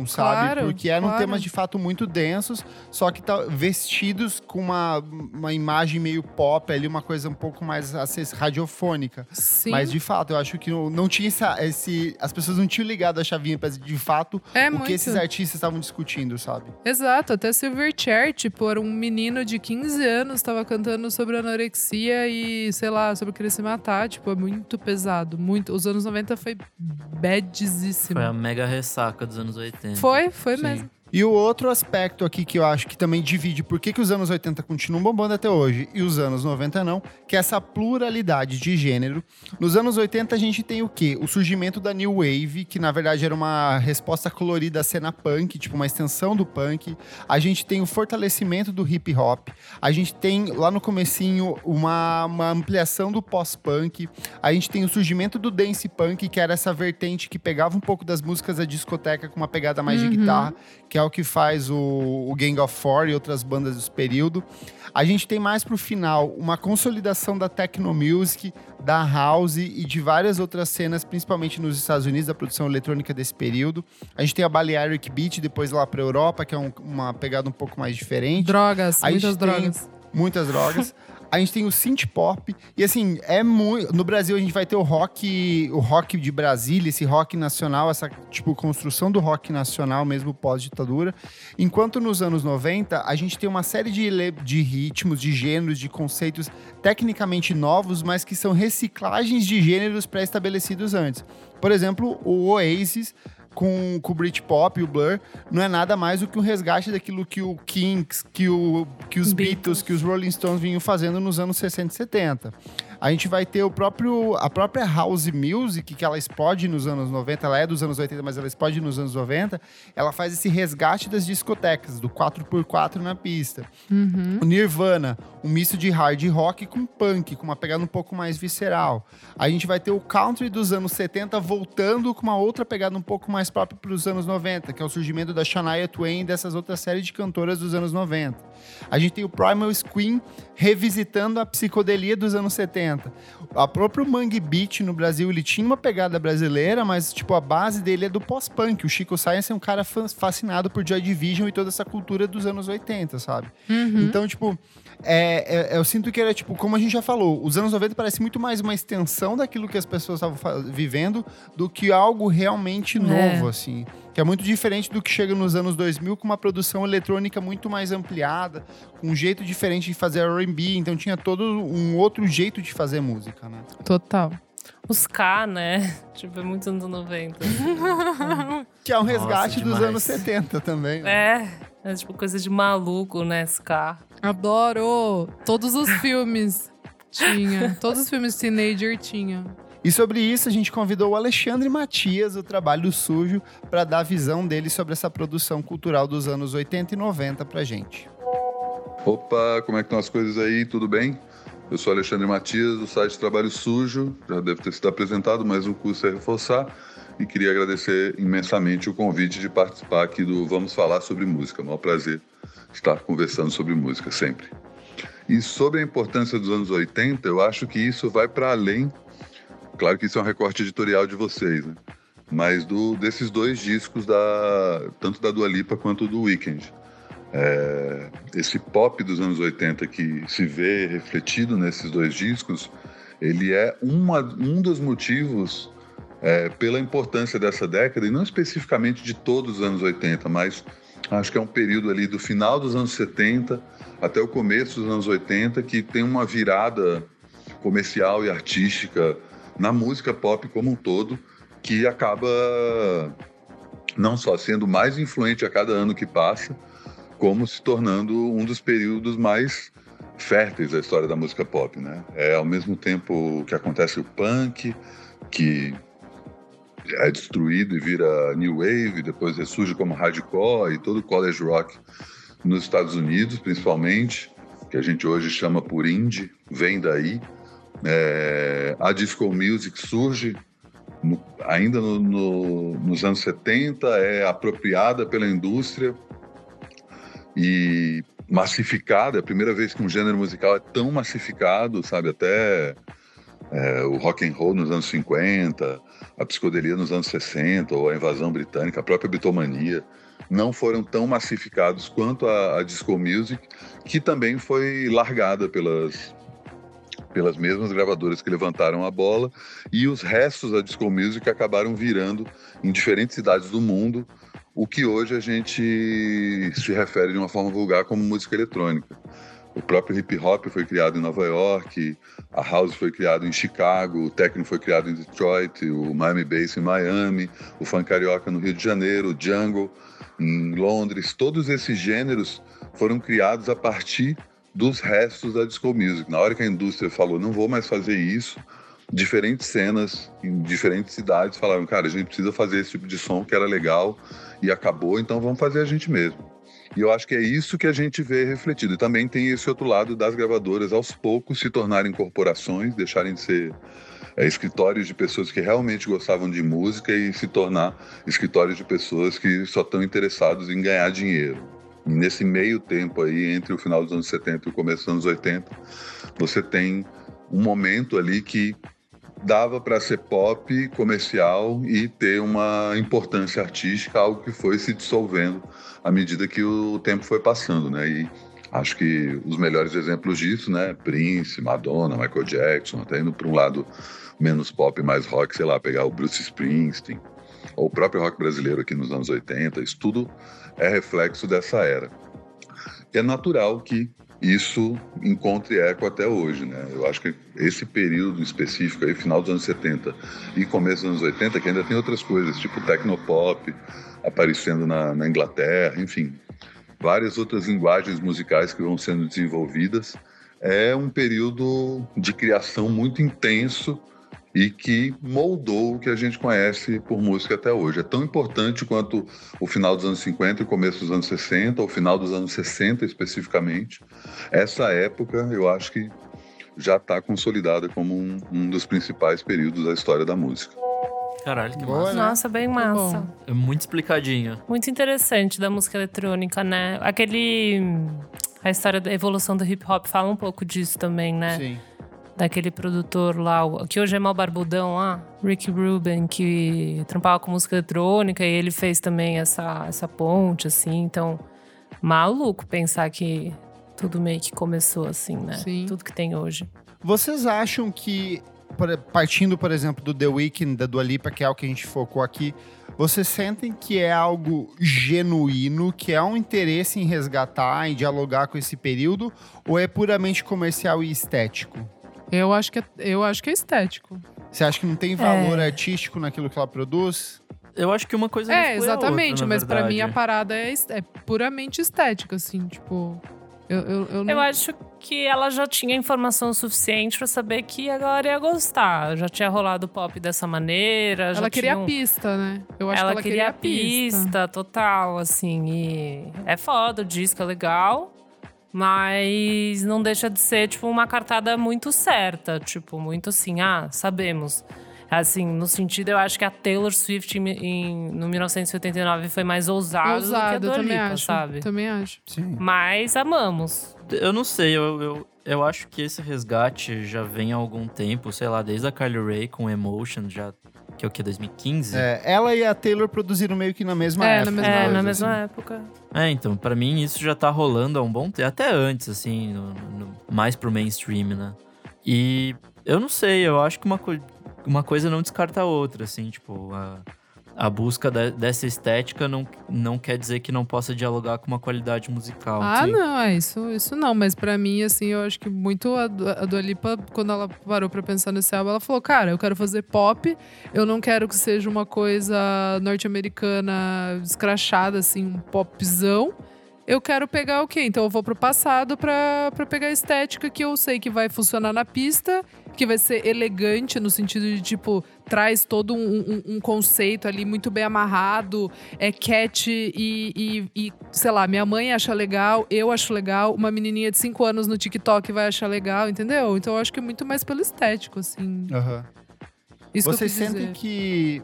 Noção, sabe? Claro, Porque eram claro. temas de fato muito densos, só que tá, vestidos com uma, uma imagem meio pop ali, uma coisa um pouco mais acess- radiofônica. Sim. Mas de fato, eu acho que não, não tinha essa, esse. As pessoas não tinham ligado a chavinha pra de fato é o muito. que esses artistas estavam discutindo, sabe? Exato, até Silverchair, tipo, era um menino de 15 anos, tava cantando sobre anorexia e, sei lá, sobre querer se matar. Tipo, é muito pesado, muito. Os anos 90 foi badzíssimo. Foi a mega ressaca dos anos 80. Foi, foi Sim. mesmo. E o outro aspecto aqui que eu acho que também divide por que, que os anos 80 continuam bombando até hoje e os anos 90 não, que é essa pluralidade de gênero. Nos anos 80 a gente tem o quê? O surgimento da New Wave, que na verdade era uma resposta colorida à cena punk, tipo uma extensão do punk. A gente tem o fortalecimento do hip hop. A gente tem lá no comecinho uma, uma ampliação do pós-punk. A gente tem o surgimento do dance punk, que era essa vertente que pegava um pouco das músicas da discoteca com uma pegada mais de guitarra, que é o que faz o, o Gang of Four e outras bandas desse período. A gente tem mais pro final uma consolidação da techno music, da house e de várias outras cenas, principalmente nos Estados Unidos, da produção eletrônica desse período. A gente tem a Balearic Beat, depois lá pra Europa, que é um- uma pegada um pouco mais diferente. Drogas, A muitas drogas. Muitas drogas. A gente tem o synth pop e assim, é muito, no Brasil a gente vai ter o rock, o rock de Brasília, esse rock nacional, essa tipo construção do rock nacional mesmo pós-ditadura. Enquanto nos anos 90, a gente tem uma série de, de ritmos, de gêneros, de conceitos tecnicamente novos, mas que são reciclagens de gêneros pré-estabelecidos antes. Por exemplo, o Oasis com, com o Britpop e o Blur, não é nada mais do que um resgate daquilo que o Kinks, que, o, que os Beatles. Beatles. que os Rolling Stones vinham fazendo nos anos 60 e 70. A gente vai ter o próprio, a própria House Music, que ela explode nos anos 90, ela é dos anos 80, mas ela explode nos anos 90, ela faz esse resgate das discotecas, do 4x4 na pista. O Nirvana, um misto de hard rock com punk, com uma pegada um pouco mais visceral. A gente vai ter o country dos anos 70 voltando com uma outra pegada um pouco mais própria para os anos 90, que é o surgimento da Shania Twain e dessas outras séries de cantoras dos anos 90. A gente tem o Primal Scream revisitando a psicodelia dos anos 70. A próprio Mangue Beat no Brasil, ele tinha uma pegada brasileira, mas tipo a base dele é do pós-punk. O Chico Science é um cara fa- fascinado por Joy Division e toda essa cultura dos anos 80, sabe? Então, tipo, é, é- eu sinto que era, tipo, como a gente já falou, os anos 90 parece muito mais uma extensão daquilo que as pessoas estavam vivendo do que algo realmente novo, assim. Que é muito diferente do que chega nos anos 2000 com uma produção eletrônica muito mais ampliada, com um jeito diferente de fazer R&B, então tinha todo um outro jeito de fazer música, né? Total. Os K, né? Tipo, é muito anos 90. Que é um Nossa, resgate dos demais. anos 70 também. né? é, é tipo coisa de maluco, né? Ska. Adoro! Todos os filmes tinha. Todos os filmes teenager tinha. E sobre isso, a gente convidou o Alexandre Matias, do Trabalho Sujo, para dar a visão dele sobre essa produção cultural dos anos 80 e 90 pra gente. Opa, como é que estão as coisas aí? Tudo bem? Eu sou Alexandre Matias, do site Trabalho Sujo. Já deve ter sido apresentado, mas o curso é reforçar. E queria agradecer imensamente o convite de participar aqui do Vamos Falar sobre Música. É um prazer estar conversando sobre música sempre. E sobre a importância dos anos 80, eu acho que isso vai para além. Claro que isso é um recorte editorial de vocês, né? Mas do, desses dois discos, da, tanto da Dua Lipa quanto do Weekend. É, esse pop dos anos 80 que se vê refletido nesses dois discos, ele é uma, um dos motivos é, pela importância dessa década, e não especificamente de todos os anos 80, mas acho que é um período ali do final dos anos 70 até o começo dos anos 80 que tem uma virada comercial e artística na música pop como um todo, que acaba não só sendo mais influente a cada ano que passa, como se tornando um dos períodos mais férteis da história da música pop, né? É ao mesmo tempo que acontece o punk, que é destruído e vira new wave, depois ressurge como hardcore e todo college rock nos Estados Unidos, principalmente, que a gente hoje chama por indie, vem daí. É, a disco music surge no, ainda no, no, nos anos 70, é apropriada pela indústria e massificada. É a primeira vez que um gênero musical é tão massificado, sabe? Até é, o rock and roll nos anos 50, a psicodelia nos anos 60, ou a invasão britânica, a própria bitomania, não foram tão massificados quanto a, a disco music, que também foi largada pelas, pelas mesmas gravadoras que levantaram a bola, e os restos da disco music acabaram virando em diferentes cidades do mundo o que hoje a gente se refere de uma forma vulgar como música eletrônica. O próprio hip hop foi criado em Nova York, a house foi criado em Chicago, o techno foi criado em Detroit, o Miami Bass em Miami, o funk carioca no Rio de Janeiro, o jungle em Londres. Todos esses gêneros foram criados a partir dos restos da disco music. Na hora que a indústria falou, não vou mais fazer isso, diferentes cenas em diferentes cidades falaram, cara, a gente precisa fazer esse tipo de som que era legal e acabou, então vamos fazer a gente mesmo. E eu acho que é isso que a gente vê refletido. E também tem esse outro lado das gravadoras aos poucos se tornarem corporações, deixarem de ser é, escritórios de pessoas que realmente gostavam de música e se tornar escritórios de pessoas que só estão interessados em ganhar dinheiro. E nesse meio tempo aí, entre o final dos anos 70 e o começo dos anos 80, você tem um momento ali que dava para ser pop comercial e ter uma importância artística, algo que foi se dissolvendo à medida que o tempo foi passando, né? E acho que os melhores exemplos disso, né? Prince, Madonna, Michael Jackson, até indo para um lado menos pop, mais rock, sei lá, pegar o Bruce Springsteen, ou o próprio rock brasileiro aqui nos anos 80, isso tudo é reflexo dessa era. É natural que isso encontre eco até hoje, né? Eu acho que esse período específico aí, final dos anos 70 e começo dos anos 80, que ainda tem outras coisas, tipo tecnopop aparecendo na, na Inglaterra, enfim, várias outras linguagens musicais que vão sendo desenvolvidas, é um período de criação muito intenso e que moldou o que a gente conhece por música até hoje. É tão importante quanto o final dos anos 50 e o começo dos anos 60, ou o final dos anos 60 especificamente. Essa época, eu acho que já está consolidada como um, um, dos principais períodos da história da música. Caralho, que massa. Nossa, bem massa. É muito explicadinho. Muito interessante da música eletrônica, né? Aquele. A história da evolução do hip hop fala um pouco disso também, né? Sim daquele produtor lá, que hoje é mal barbudão lá, Rick Rubin, que trampava com música eletrônica e ele fez também essa, essa ponte, assim. Então, maluco pensar que tudo meio que começou assim, né? Sim. Tudo que tem hoje. Vocês acham que, partindo, por exemplo, do The Weeknd, da Dua Lipa, que é o que a gente focou aqui, vocês sentem que é algo genuíno, que é um interesse em resgatar e dialogar com esse período, ou é puramente comercial e estético? Eu acho que é, eu acho que é estético. Você acha que não tem valor é. artístico naquilo que ela produz? Eu acho que uma coisa É, exatamente, outra, mas para mim a parada é, é puramente estética, assim, tipo. Eu, eu, eu, não... eu, acho que ela já tinha informação suficiente para saber que agora ia gostar. Já tinha rolado pop dessa maneira. Ela queria um... a pista, né? Eu acho ela, que ela queria, queria a pista, pista, total, assim. E é foda, o disco é legal. Mas não deixa de ser, tipo, uma cartada muito certa. Tipo, muito assim, ah, sabemos. Assim, no sentido, eu acho que a Taylor Swift em, em no 1989 foi mais ousada Ousado, do que a Dua também Lipa, acho, sabe? Também acho. Sim. Mas amamos. Eu não sei, eu, eu, eu acho que esse resgate já vem há algum tempo, sei lá, desde a Carly Rae com Emotion, já que é o que 2015. É, ela e a Taylor produziram meio que na mesma É, na época. mesma É, coisa, na assim. mesma época. É, então, pra mim isso já tá rolando há um bom tempo, até antes, assim, no- no- mais pro mainstream, né? E eu não sei, eu acho que uma, coi- uma coisa não descarta a outra, assim, tipo, a, a busca de- dessa estética não, não quer dizer que não possa dialogar com uma qualidade musical. Ah, Sim. não, é isso, isso não. Mas pra mim, assim, eu acho que muito a, a Dua Lipa, quando ela parou pra pensar nesse álbum, ela falou, cara, eu quero fazer pop, eu não quero que seja uma coisa norte-americana escrachada, assim, um popzão. Eu quero pegar o quê? Então eu vou pro passado pra, pra pegar a estética que eu sei que vai funcionar na pista, que vai ser elegante no sentido de, tipo, traz todo um, um- um conceito ali muito bem amarrado, é cat e, e- e, sei lá, minha mãe acha legal, eu acho legal, uma menininha de 5 anos no TikTok vai achar legal, entendeu? Então eu acho que é muito mais pelo estético, assim. Aham. Isso Vocês que sentem que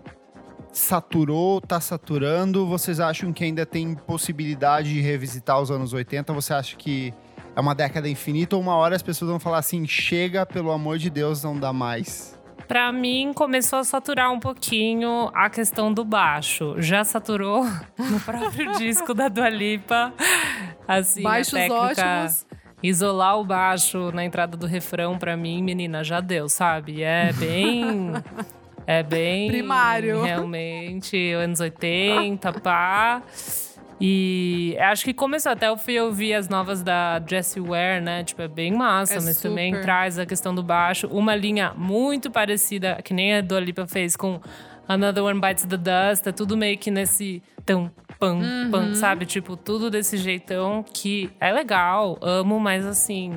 saturou, tá saturando? Vocês acham que ainda tem possibilidade de revisitar os anos 80? Você acha que é uma década infinita ou uma hora as pessoas vão falar assim, chega, pelo amor de Deus, não dá mais? Pra mim, começou a saturar um pouquinho a questão do baixo. Já saturou no próprio disco da Dua Lipa. Assim, Baixos a técnica... ótimos. Isolar o baixo na entrada do refrão, pra mim, menina, já deu, sabe? É bem. É bem. Primário. Realmente, anos 80, pá. E acho que começou. Até eu fui ouvir as novas da Jessie Ware, né? Tipo, é bem massa, É mas também super. traz a questão do baixo. Uma linha muito parecida, que nem a Dua Lipa fez com Another One Bites the Dust. É tudo meio que nesse tão, pam, Uhum. pam, sabe? Tipo, tudo desse jeitão que é legal, amo, mas assim.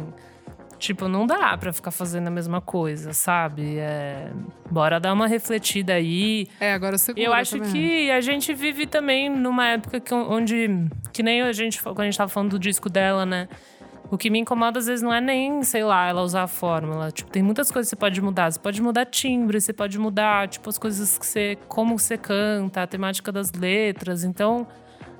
Tipo, não dá pra ficar fazendo a mesma coisa, sabe? É, bora dar uma refletida aí. É, agora segura Eu acho também. que a gente vive também numa época que, onde. Que nem a gente, quando a gente tava falando do disco dela, né? O que me incomoda às vezes não é nem, sei lá, ela usar a fórmula. Tipo, tem muitas coisas que você pode mudar. Você pode mudar timbre, você pode mudar, tipo, as coisas que você. como você canta, a temática das letras. Então,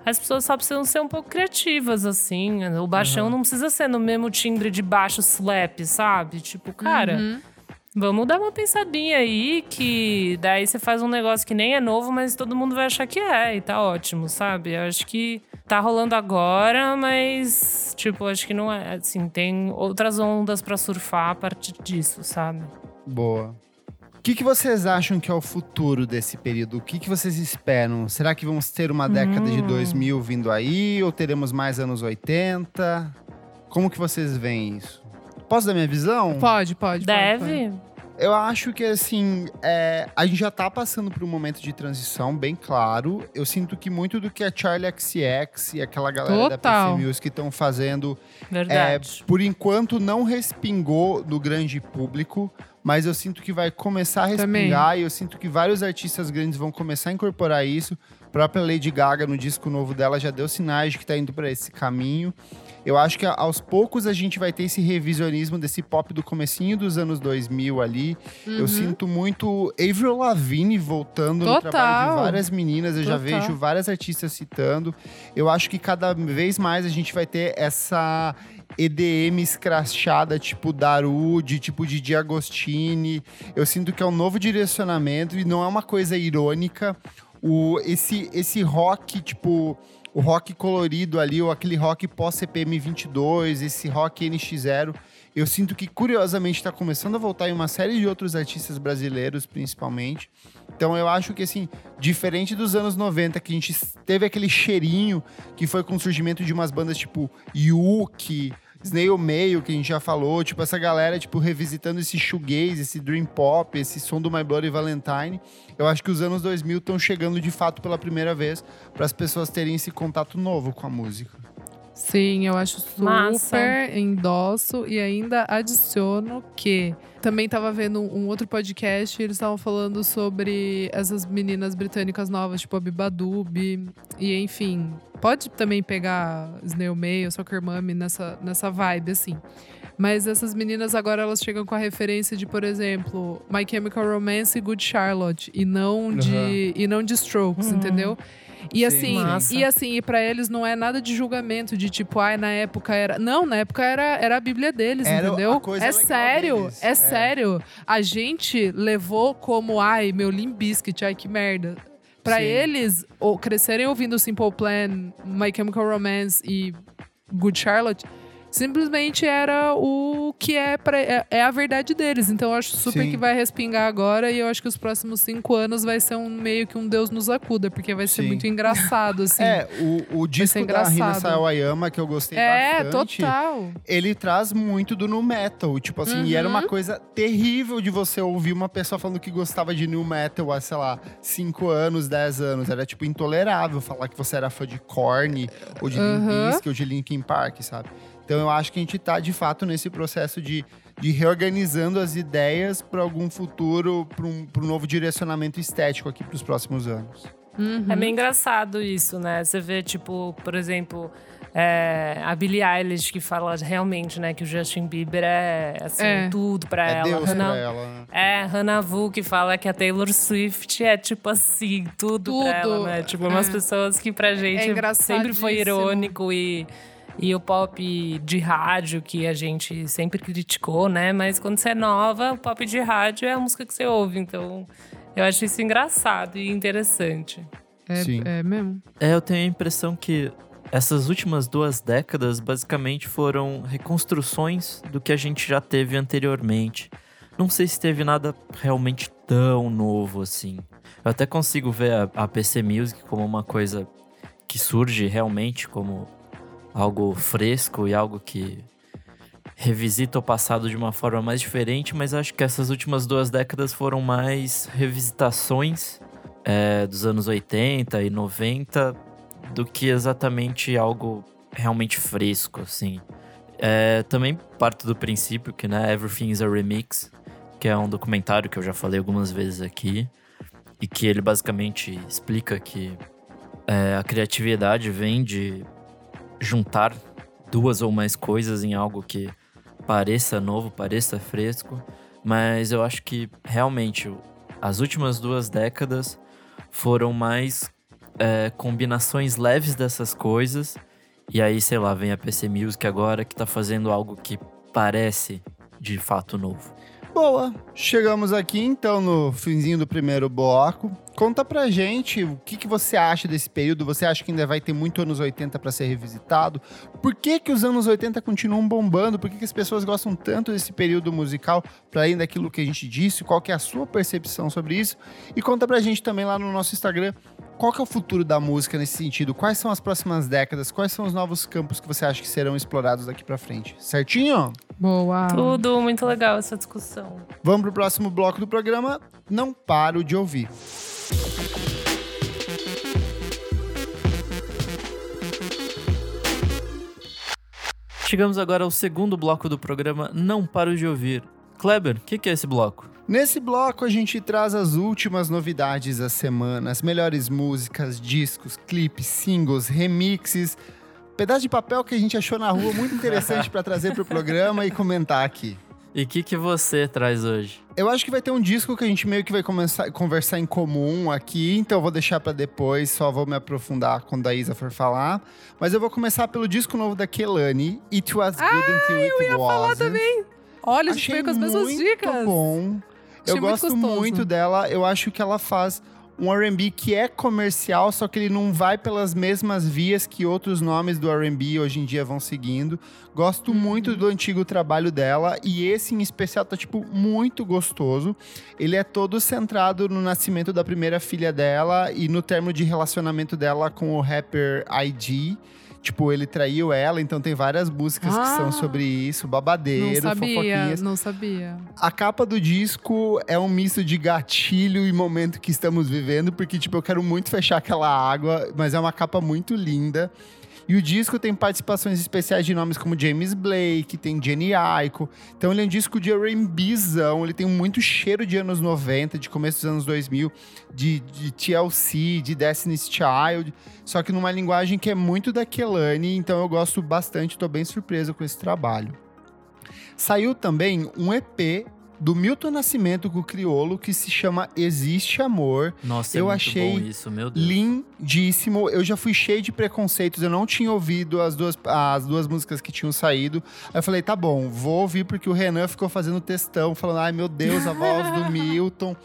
as pessoas só precisam ser um pouco criativas, assim. O baixão não precisa ser no mesmo timbre de baixo slap, sabe? Tipo, cara. Uhum. Vamos dar uma pensadinha aí, que daí você faz um negócio que nem é novo, mas todo mundo vai achar que é, e tá ótimo, sabe? Eu acho que tá rolando agora, mas, tipo, acho que não é. Assim, tem outras ondas pra surfar a partir disso, sabe? Boa. O que, que vocês acham que é o futuro desse período? O que, que vocês esperam? Será que vamos ter uma década de Hum. 2000 vindo aí? Ou teremos mais anos 80? Como que vocês veem isso? Posso dar minha visão? Pode, pode. pode, Deve. Eu acho que, assim, é, a gente já tá passando por um momento de transição bem claro. Eu sinto que muito do que a Charlie XX e aquela galera da Total. PC Music estão fazendo Verdade. É, por enquanto não respingou no grande público, mas eu sinto que vai começar a Também. respingar e eu sinto que vários artistas grandes vão começar a incorporar isso. A própria Lady Gaga no disco novo dela já deu sinais de que tá indo para esse caminho. Eu acho que aos poucos a gente vai ter esse revisionismo desse pop do comecinho dos anos 2000 ali. Uhum. Eu sinto muito Avril Lavigne voltando no Total. trabalho de várias meninas. Eu já Total. vejo várias artistas citando. Eu acho que cada vez mais a gente vai ter essa EDM escrachada, tipo Darude, tipo Didi Agostini. Eu sinto que é um novo direcionamento e não é uma coisa irônica. O, esse, esse rock, tipo, o rock colorido ali, ou aquele rock pós-CPM 22, esse rock NX0, eu sinto que curiosamente está começando a voltar em uma série de outros artistas brasileiros, principalmente. Então eu acho que assim, diferente dos anos 90, que a gente teve aquele cheirinho que foi com o surgimento de umas bandas tipo Yuki, Snail Mail, que a gente já falou, tipo essa galera tipo revisitando esse shoegaze, esse dream pop, esse som do My Bloody Valentine. Eu acho que os anos 2000 estão chegando de fato pela primeira vez para as pessoas terem esse contato novo com a música. Sim, eu acho super Massa. endosso e ainda adiciono que também tava vendo um outro podcast e eles estavam falando sobre essas meninas britânicas novas, tipo a Bibadub e enfim, pode também pegar Snail Mail, Soccer Mummy nessa nessa vibe assim. Mas essas meninas agora elas chegam com a referência de, por exemplo, My Chemical Romance e Good Charlotte e não de Uhum. e não de Strokes, Uhum. entendeu? E Sim, assim, Massa. e assim, e para eles não é nada de julgamento de tipo, ai, na época era. Não, na época era, era a Bíblia deles, Era entendeu? é sério, deles. é, É. sério. A gente levou como, ai, meu Limp Bizkit, ai que merda. Pra Sim. eles ou, crescerem ouvindo Simple Plan, My Chemical Romance e Good Charlotte, simplesmente era o que é, pra, é, é a verdade deles. Então eu acho super Sim. que vai respingar agora e eu acho que os próximos cinco anos vai ser um meio que um Deus nos acuda, porque vai ser Sim. muito engraçado, assim. É, o, o disco da. Rina Sawayama, que eu gostei É, bastante, total. ele traz muito do nu metal. Tipo assim, e era Uhum. uma coisa terrível de você ouvir uma pessoa falando que gostava de nu metal há, sei lá, 5 anos, 10 anos. Era, tipo, intolerável falar que você era fã de Korn, ou de Limp Uhum. Bizkit, ou de Linkin Park, sabe? Então eu acho que a gente tá, de fato, nesse processo de, de reorganizando as ideias para algum futuro, para um, pra um novo direcionamento estético aqui para os próximos anos. Uhum. É meio engraçado isso, né? Você vê, tipo, por exemplo, é, a Billie Eilish que fala realmente, né, que o Justin Bieber é, assim, É. tudo pra É ela. Deus Hannah- pra ela. É, Hannah Vu que fala que a Taylor Swift é tipo assim, tudo, Tudo, pra ela, né? Tipo, umas é. pessoas que pra gente sempre foi irônico e, e o pop de rádio que a gente sempre criticou, né? Mas quando você é nova, o pop de rádio é a música que você ouve. Então, eu acho isso engraçado e interessante. É, Sim. é mesmo. É, eu tenho a impressão que essas últimas duas décadas basicamente foram reconstruções do que a gente já teve anteriormente. Não sei se teve nada realmente tão novo assim. Eu até consigo ver a, a PC Music como uma coisa que surge realmente como algo fresco e algo que revisita o passado de uma forma mais diferente, mas acho que essas últimas duas décadas foram mais revisitações é, dos anos 80 e 90 do que exatamente algo realmente fresco, assim. É, também parto do princípio que, né, Everything is a Remix, que é um documentário que eu já falei algumas vezes aqui, e que ele basicamente explica que é, a criatividade vem de juntar duas ou mais coisas em algo que pareça novo, pareça fresco, mas eu acho que realmente as últimas duas décadas foram mais é, combinações leves dessas coisas. E aí, sei lá, vem a PC Music agora que tá fazendo algo que parece de fato novo. Boa, chegamos aqui então no finzinho do primeiro bloco. Conta pra gente o que, que você acha desse período. Você acha que ainda vai ter muito anos 80 pra ser revisitado? Por que, que os anos 80 continuam bombando? Por que, que as pessoas gostam tanto desse período musical, para além daquilo que a gente disse? Qual que é a sua percepção sobre isso? E conta pra gente também lá no nosso Instagram qual que é o futuro da música nesse sentido? Quais são as próximas décadas? Quais são os novos campos que você acha que serão explorados daqui pra frente? Certinho? Boa. Tudo muito legal essa discussão. Vamos pro próximo bloco do programa. Não paro de ouvir. Chegamos agora ao segundo bloco do programa Não Paro de Ouvir. Kleber, o que, que é esse bloco? Nesse bloco a gente traz as últimas novidades da semana, as melhores músicas, discos, clipes, singles, remixes, pedaço de papel que a gente achou na rua muito interessante para trazer pro programa e comentar aqui. E o que, que você traz hoje? Eu acho que vai ter um disco que a gente meio que vai começar, conversar em comum aqui, então eu vou deixar pra depois, só vou me aprofundar quando a Isa for falar. Mas eu vou começar pelo disco novo da Kelani, It Was Good Until It eu ia falar também. Olha, a gente Achei veio com as mesmas muito dicas. bom. Eu muito gosto gostoso. muito dela. Eu acho que ela faz um R&B que é comercial, só que ele não vai pelas mesmas vias que outros nomes do R&B hoje em dia vão seguindo. Gosto Uhum. muito do antigo trabalho dela e esse em especial tá tipo muito gostoso. Ele é todo centrado no nascimento da primeira filha dela e no termo de relacionamento dela com o rapper IG. Tipo, ele traiu ela, então tem várias músicas que Ah. são sobre isso, Não babadeiro, sabia, fofoquinhas. não sabia. A capa do disco é um misto de gatilho e momento que estamos vivendo, porque, tipo, eu quero muito fechar aquela água, mas é uma capa muito linda. E o disco tem participações especiais de nomes como James Blake, tem Jenny Aiko. Então ele é um disco de R&Bzão, ele tem muito cheiro de anos 90, de começo dos anos 2000, de, de TLC, de Destiny's Child, só que numa linguagem que é muito da Kelani, então eu gosto bastante, tô bem surpreso com esse trabalho. Saiu também um EP do Milton Nascimento com o Criolo que se chama Existe Amor. Nossa, é Eu muito achei isso, meu Deus. Lindíssimo. Eu já fui cheio de preconceitos, eu não tinha ouvido as duas, as duas músicas que tinham saído. Aí eu falei, tá bom, vou ouvir porque o Renan ficou fazendo textão, falando, ai meu Deus, a voz do Milton.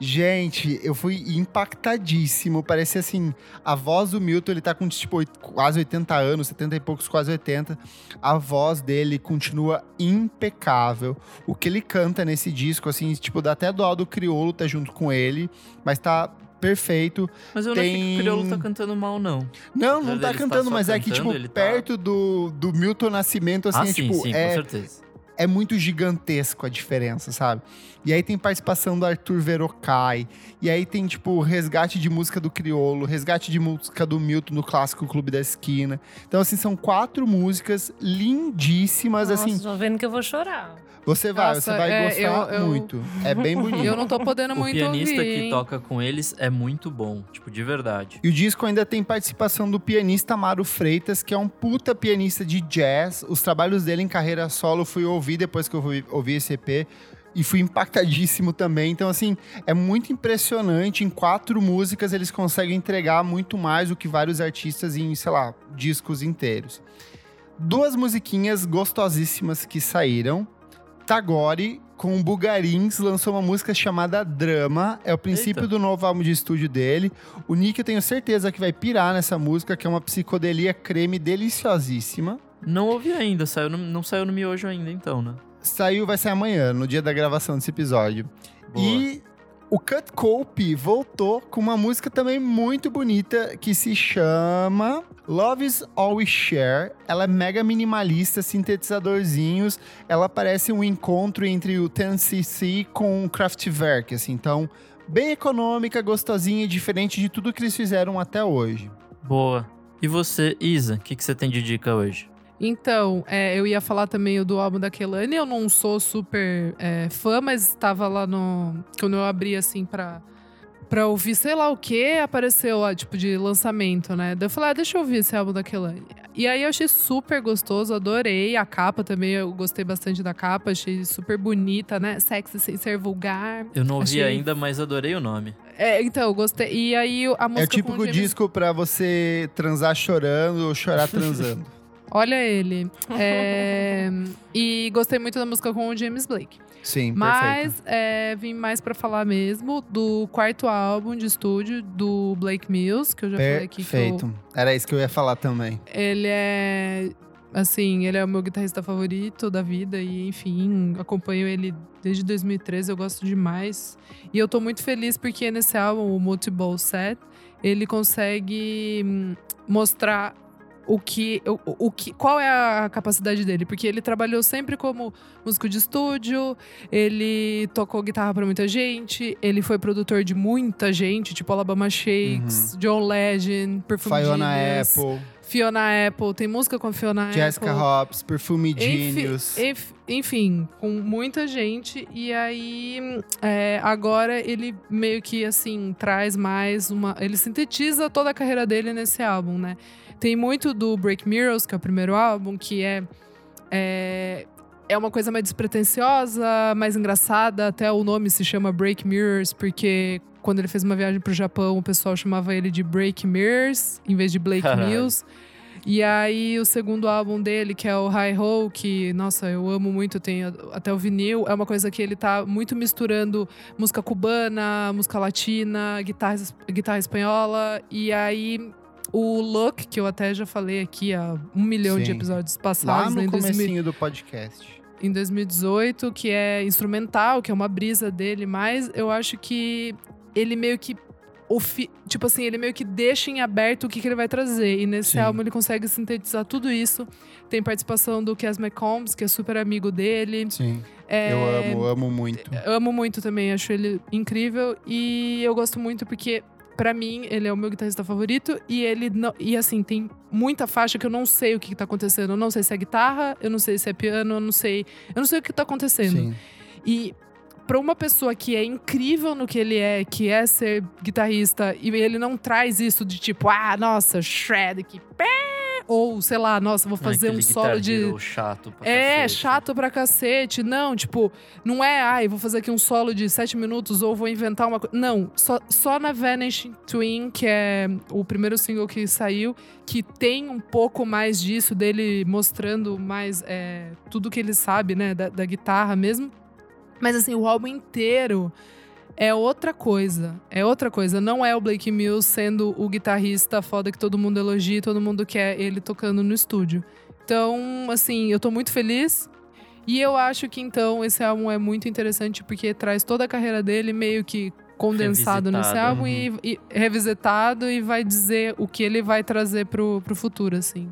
Gente, eu fui impactadíssimo. Parecia assim, a voz do Milton, ele tá com tipo quase 80 anos, 70 e poucos, quase 80. A voz dele continua impecável. O que ele canta nesse disco, assim, tipo, dá até dó do Criolo tá junto com ele, mas tá perfeito. Mas eu não achei que tem- o Criolo tá cantando mal, não. Não, não tá estar cantando, mas é que, cantando, tipo, tá- perto do, do Milton Nascimento, assim, ah, é, sim, tipo, sim, é, com certeza. É muito gigantesco a diferença, sabe? E aí tem participação do Arthur Verocai. E aí tem, tipo, resgate de música do Criolo, resgate de música do Milton no clássico Clube da Esquina. Então, assim, são quatro músicas lindíssimas, Nossa, assim. tô vendo que eu vou chorar. Você vai, Nossa, você vai é, gostar eu- eu- muito. É bem bonito. Eu não tô podendo O muito pianista ouvir, que hein? toca com eles é muito bom, tipo, de verdade. E o disco ainda tem participação do pianista Amaro Freitas, que é um puta pianista de jazz. Os trabalhos dele em carreira solo fui ouvir depois que eu ouvi, ouvi esse EP. E fui impactadíssimo também. Então, assim, é muito impressionante. Em quatro músicas, eles conseguem entregar muito mais do que vários artistas em, sei lá, discos inteiros. Duas musiquinhas gostosíssimas que saíram. Tagore, com Bugarins, lançou uma música chamada Drama. É o princípio Eita. do novo álbum de estúdio dele. O Nick, eu tenho certeza que vai pirar nessa música, que é uma psicodelia creme deliciosíssima. Não ouvi ainda, saiu no- não saiu no miojo ainda, então, né? Saiu, vai sair amanhã, no dia da gravação desse episódio. Boa. E o Cut Cope voltou com uma música também muito bonita que se chama Love is All We Share. Ela é mega minimalista, sintetizadorzinhos. Ela parece um encontro entre o 10cc com o Kraftwerk, assim. Então, bem econômica, gostosinha e diferente de tudo que eles fizeram até hoje. Boa. E você, Isa, o que, que você tem de dica hoje? Então, é, eu ia falar também do álbum da Kelane. Eu não sou super é, fã, mas estava lá no. Quando eu abri assim pra, pra ouvir, sei lá o que, apareceu lá, tipo, de lançamento, né? Daí eu falei, ah, deixa eu ouvir esse álbum da Kelane. E aí eu achei super gostoso, adorei. A capa também, eu gostei bastante da capa, achei super bonita, né? Sexy sem ser vulgar. Eu não ouvi Achei- ainda, mas adorei o nome. É, então, eu gostei. E aí a música. É o com típico James- disco pra você transar chorando ou chorar transando. Olha ele. É, e gostei muito da música com o James Blake. Sim, perfeito. Mas é, vim mais pra falar mesmo do quarto álbum de estúdio do Blake Mills, que eu já falei aqui Perfeito. Era isso que eu ia falar também. ele é assim, ele é o meu guitarrista favorito da vida e enfim, acompanho ele desde 2013, eu gosto demais. E eu tô muito feliz porque nesse álbum, o Multiball Set, ele consegue hum, mostrar o que, o, o que, qual é a capacidade dele, porque ele trabalhou sempre como músico de estúdio, ele tocou guitarra pra muita gente, ele foi produtor de muita gente, tipo Alabama Shakes, John Legend, Perfume Uhum. Fiona Genius, Apple, Fiona Apple, tem música com a Fiona Jessica Apple. Hobbs, Perfume Genius. enf- enfim, com muita gente. E aí, é, agora ele meio que, assim, traz mais uma... Ele sintetiza toda a carreira dele nesse álbum, né? Tem muito do Break Mirrors, que é o primeiro álbum, que é... É, é uma coisa mais despretensiosa, mais engraçada. Até o nome se chama Break Mirrors, porque... Quando ele fez uma viagem pro Japão, o pessoal chamava ele de Break Mirrors, em vez de Blake Caralho. Mills. E aí, o segundo álbum dele, que é o High Ho, que, nossa, eu amo muito, tem até o vinil, é uma coisa que ele tá muito misturando música cubana, música latina, guitarra, guitarra espanhola. E aí, o Look, que eu até já falei aqui há um milhão de Sim. episódios Lá passados, né, no 2000 comecinho do podcast. em 2018, que é instrumental, que é uma brisa dele, mas eu acho que ele meio que. Tipo assim, ele meio que deixa em aberto o que, que ele vai trazer. E nesse Sim. álbum ele consegue sintetizar tudo isso. Tem participação do Cass McCombs, que é super amigo dele. Sim. É, Eu amo, amo muito. Amo muito também, acho ele incrível. E eu gosto muito porque, pra mim, ele é o meu guitarrista favorito. E ele não. E assim, tem muita faixa que eu não sei o que, que tá acontecendo. Eu não sei se é guitarra, eu não sei se é piano, eu não sei. Eu não sei o que tá acontecendo. Sim. E pra uma pessoa que é incrível no que ele é, que é ser guitarrista, e ele não traz isso de tipo, ah, nossa, shred, que pé, ou sei lá, nossa, vou fazer Aquele um solo Guitar de chato pra é, cacete. chato pra cacete. Não, tipo, não é, ai, vou fazer aqui um solo de sete minutos ou vou inventar uma coisa. Não, só, só na Vanishing Twin, que é o primeiro single que saiu, que tem um pouco mais disso, dele mostrando mais é, tudo que ele sabe, né, da, da guitarra mesmo. Mas assim, o álbum inteiro é outra coisa. É outra coisa. Não é o Blake Mills sendo o guitarrista foda que todo mundo elogia e todo mundo quer ele tocando no estúdio. Então, assim, eu tô muito feliz. E eu acho que então esse álbum é muito interessante porque traz toda a carreira dele meio que condensado nesse Revisitado, álbum e, e revisitado e vai dizer o que ele vai trazer pro, pro futuro, assim.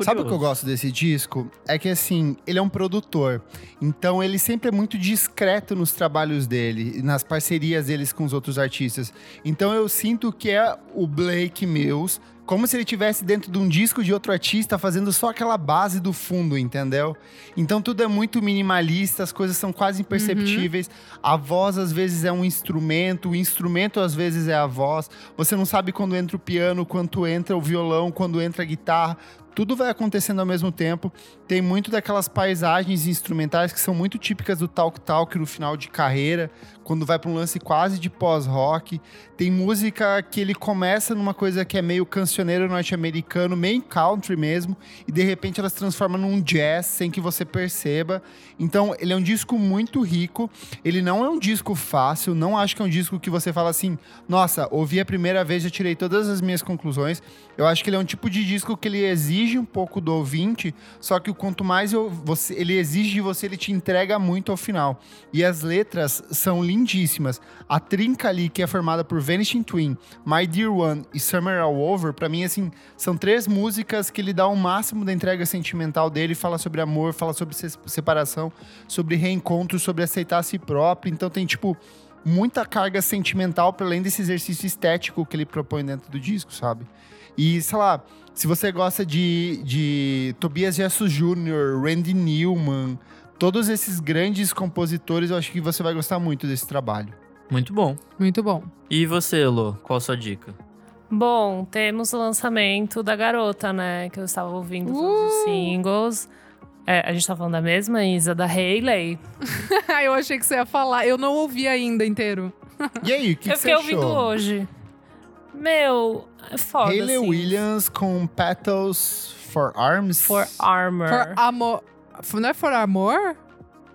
Sabe o que eu gosto desse disco? É que assim, ele é um produtor. Então ele sempre é muito discreto nos trabalhos dele, e nas parcerias deles com os outros artistas. Então eu sinto que é o Blake Mills, como se ele estivesse dentro de um disco de outro artista fazendo só aquela base do fundo, entendeu? Então tudo é muito minimalista, as coisas são quase imperceptíveis. A voz às vezes é um instrumento, o instrumento às vezes é a voz. Você não sabe quando entra o piano, quando entra o violão, quando entra a guitarra tudo vai acontecendo ao mesmo tempo. Tem muito daquelas paisagens instrumentais que são muito típicas do Talk Talk no final de carreira, quando vai para um lance quase de pós-rock. Tem música que ele começa numa coisa que é meio cancioneiro norte-americano, meio country mesmo, e de repente ela se transforma num jazz sem que você perceba. Então, ele é um disco muito rico. Ele não é um disco fácil, não acho que é um disco que você fala assim: "Nossa, ouvi a primeira vez já tirei todas as minhas conclusões". Eu acho que ele é um tipo de disco que ele exige um pouco do ouvinte, só que quanto mais eu, você, ele exige de você, ele te entrega muito ao final. E as letras são lindíssimas. A trinca ali, que é formada por Vanishing Twin, My Dear One e Summer All Over, pra mim, assim, são três músicas que ele dá o máximo da entrega sentimental dele, fala sobre amor, fala sobre se- separação, sobre reencontro, sobre aceitar a si próprio. Então tem, tipo, muita carga sentimental, para além desse exercício estético que ele propõe dentro do disco, sabe? E, sei lá, se você gosta de, de Tobias Jesus Jr., Randy Newman, todos esses grandes compositores, eu acho que você vai gostar muito desse trabalho. Muito bom. Muito bom. E você, Elô? Qual a sua dica? Bom, temos o lançamento da garota, né? Que eu estava ouvindo todos os singles. É, a gente tá falando da mesma, Isa, da Hayley. eu achei que você ia falar. Eu não ouvi ainda inteiro. E aí, o que, eu que você fiquei ouvindo achou? hoje. Meu, é foda, Hayley assim. Williams com Petals for Arms. For Armor. For amor. Não é for amor?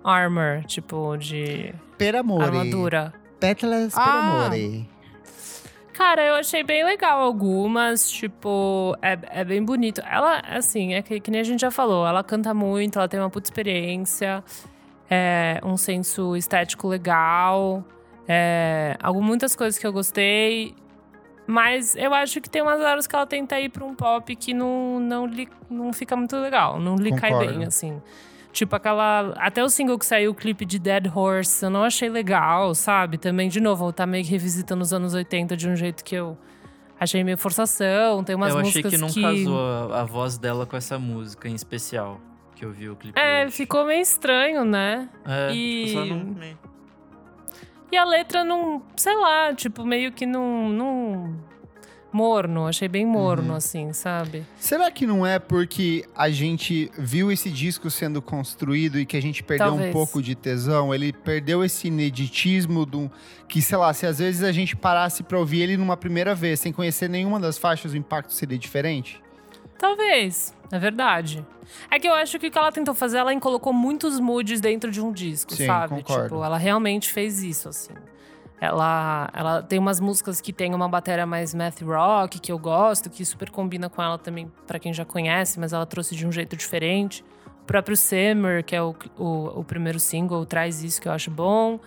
Armor, tipo, de Per amore. armadura. Pétalas per Ah. amore. Cara, eu achei bem legal algumas, tipo, é, é bem bonito. Ela, assim, é que, que nem a gente já falou, ela canta muito, ela tem uma puta experiência, é, um senso estético legal, é, algum- muitas coisas que eu gostei. Mas eu acho que tem umas horas que ela tenta ir pra um pop que não, não, lhe, não fica muito legal, não lhe cai bem, assim. Tipo aquela. Até o single que saiu, o clipe de Dead Horse, eu não achei legal, sabe? Também, de novo, tá meio que revisitando os anos 80 de um jeito que eu achei meio forçação. Tem umas eu achei músicas que não casou a, a voz dela com essa música em especial. Que eu vi o clipe É, hoje. ficou meio estranho, né? É, e- eu só não... E a letra não. Sei lá, tipo, meio que não. não morno, achei bem morno, Uhum. assim, sabe? Será que não é porque a gente viu esse disco sendo construído e que a gente perdeu um Talvez. pouco de tesão? Ele perdeu esse ineditismo do que, sei lá, se às vezes a gente parasse pra ouvir ele numa primeira vez, sem conhecer nenhuma das faixas, o impacto seria diferente? Talvez, é verdade. É que eu acho que o que ela tentou fazer, ela colocou muitos moods dentro de um disco, Sim, sabe? concordo. Tipo, ela realmente fez isso, assim. Ela, ela tem umas músicas que tem uma bateria mais math rock, que eu gosto, que super combina com ela também, pra quem já conhece, mas ela trouxe de um jeito diferente. O próprio Summer, que é o, o, o primeiro single, traz isso que eu acho bom.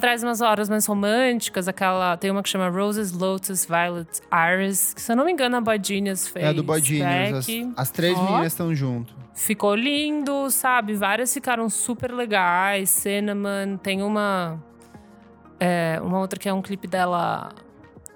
Traz umas horas mais românticas, aquela. Tem uma que chama Roses, Lotus, Violet, Iris, que se eu não me engano a Boy Genius fez. é do Boy Genius. As, as três Ó. meninas estão junto. Ficou lindo, sabe? Várias ficaram super legais. Cinnamon, tem uma. é, uma outra que é um clipe dela,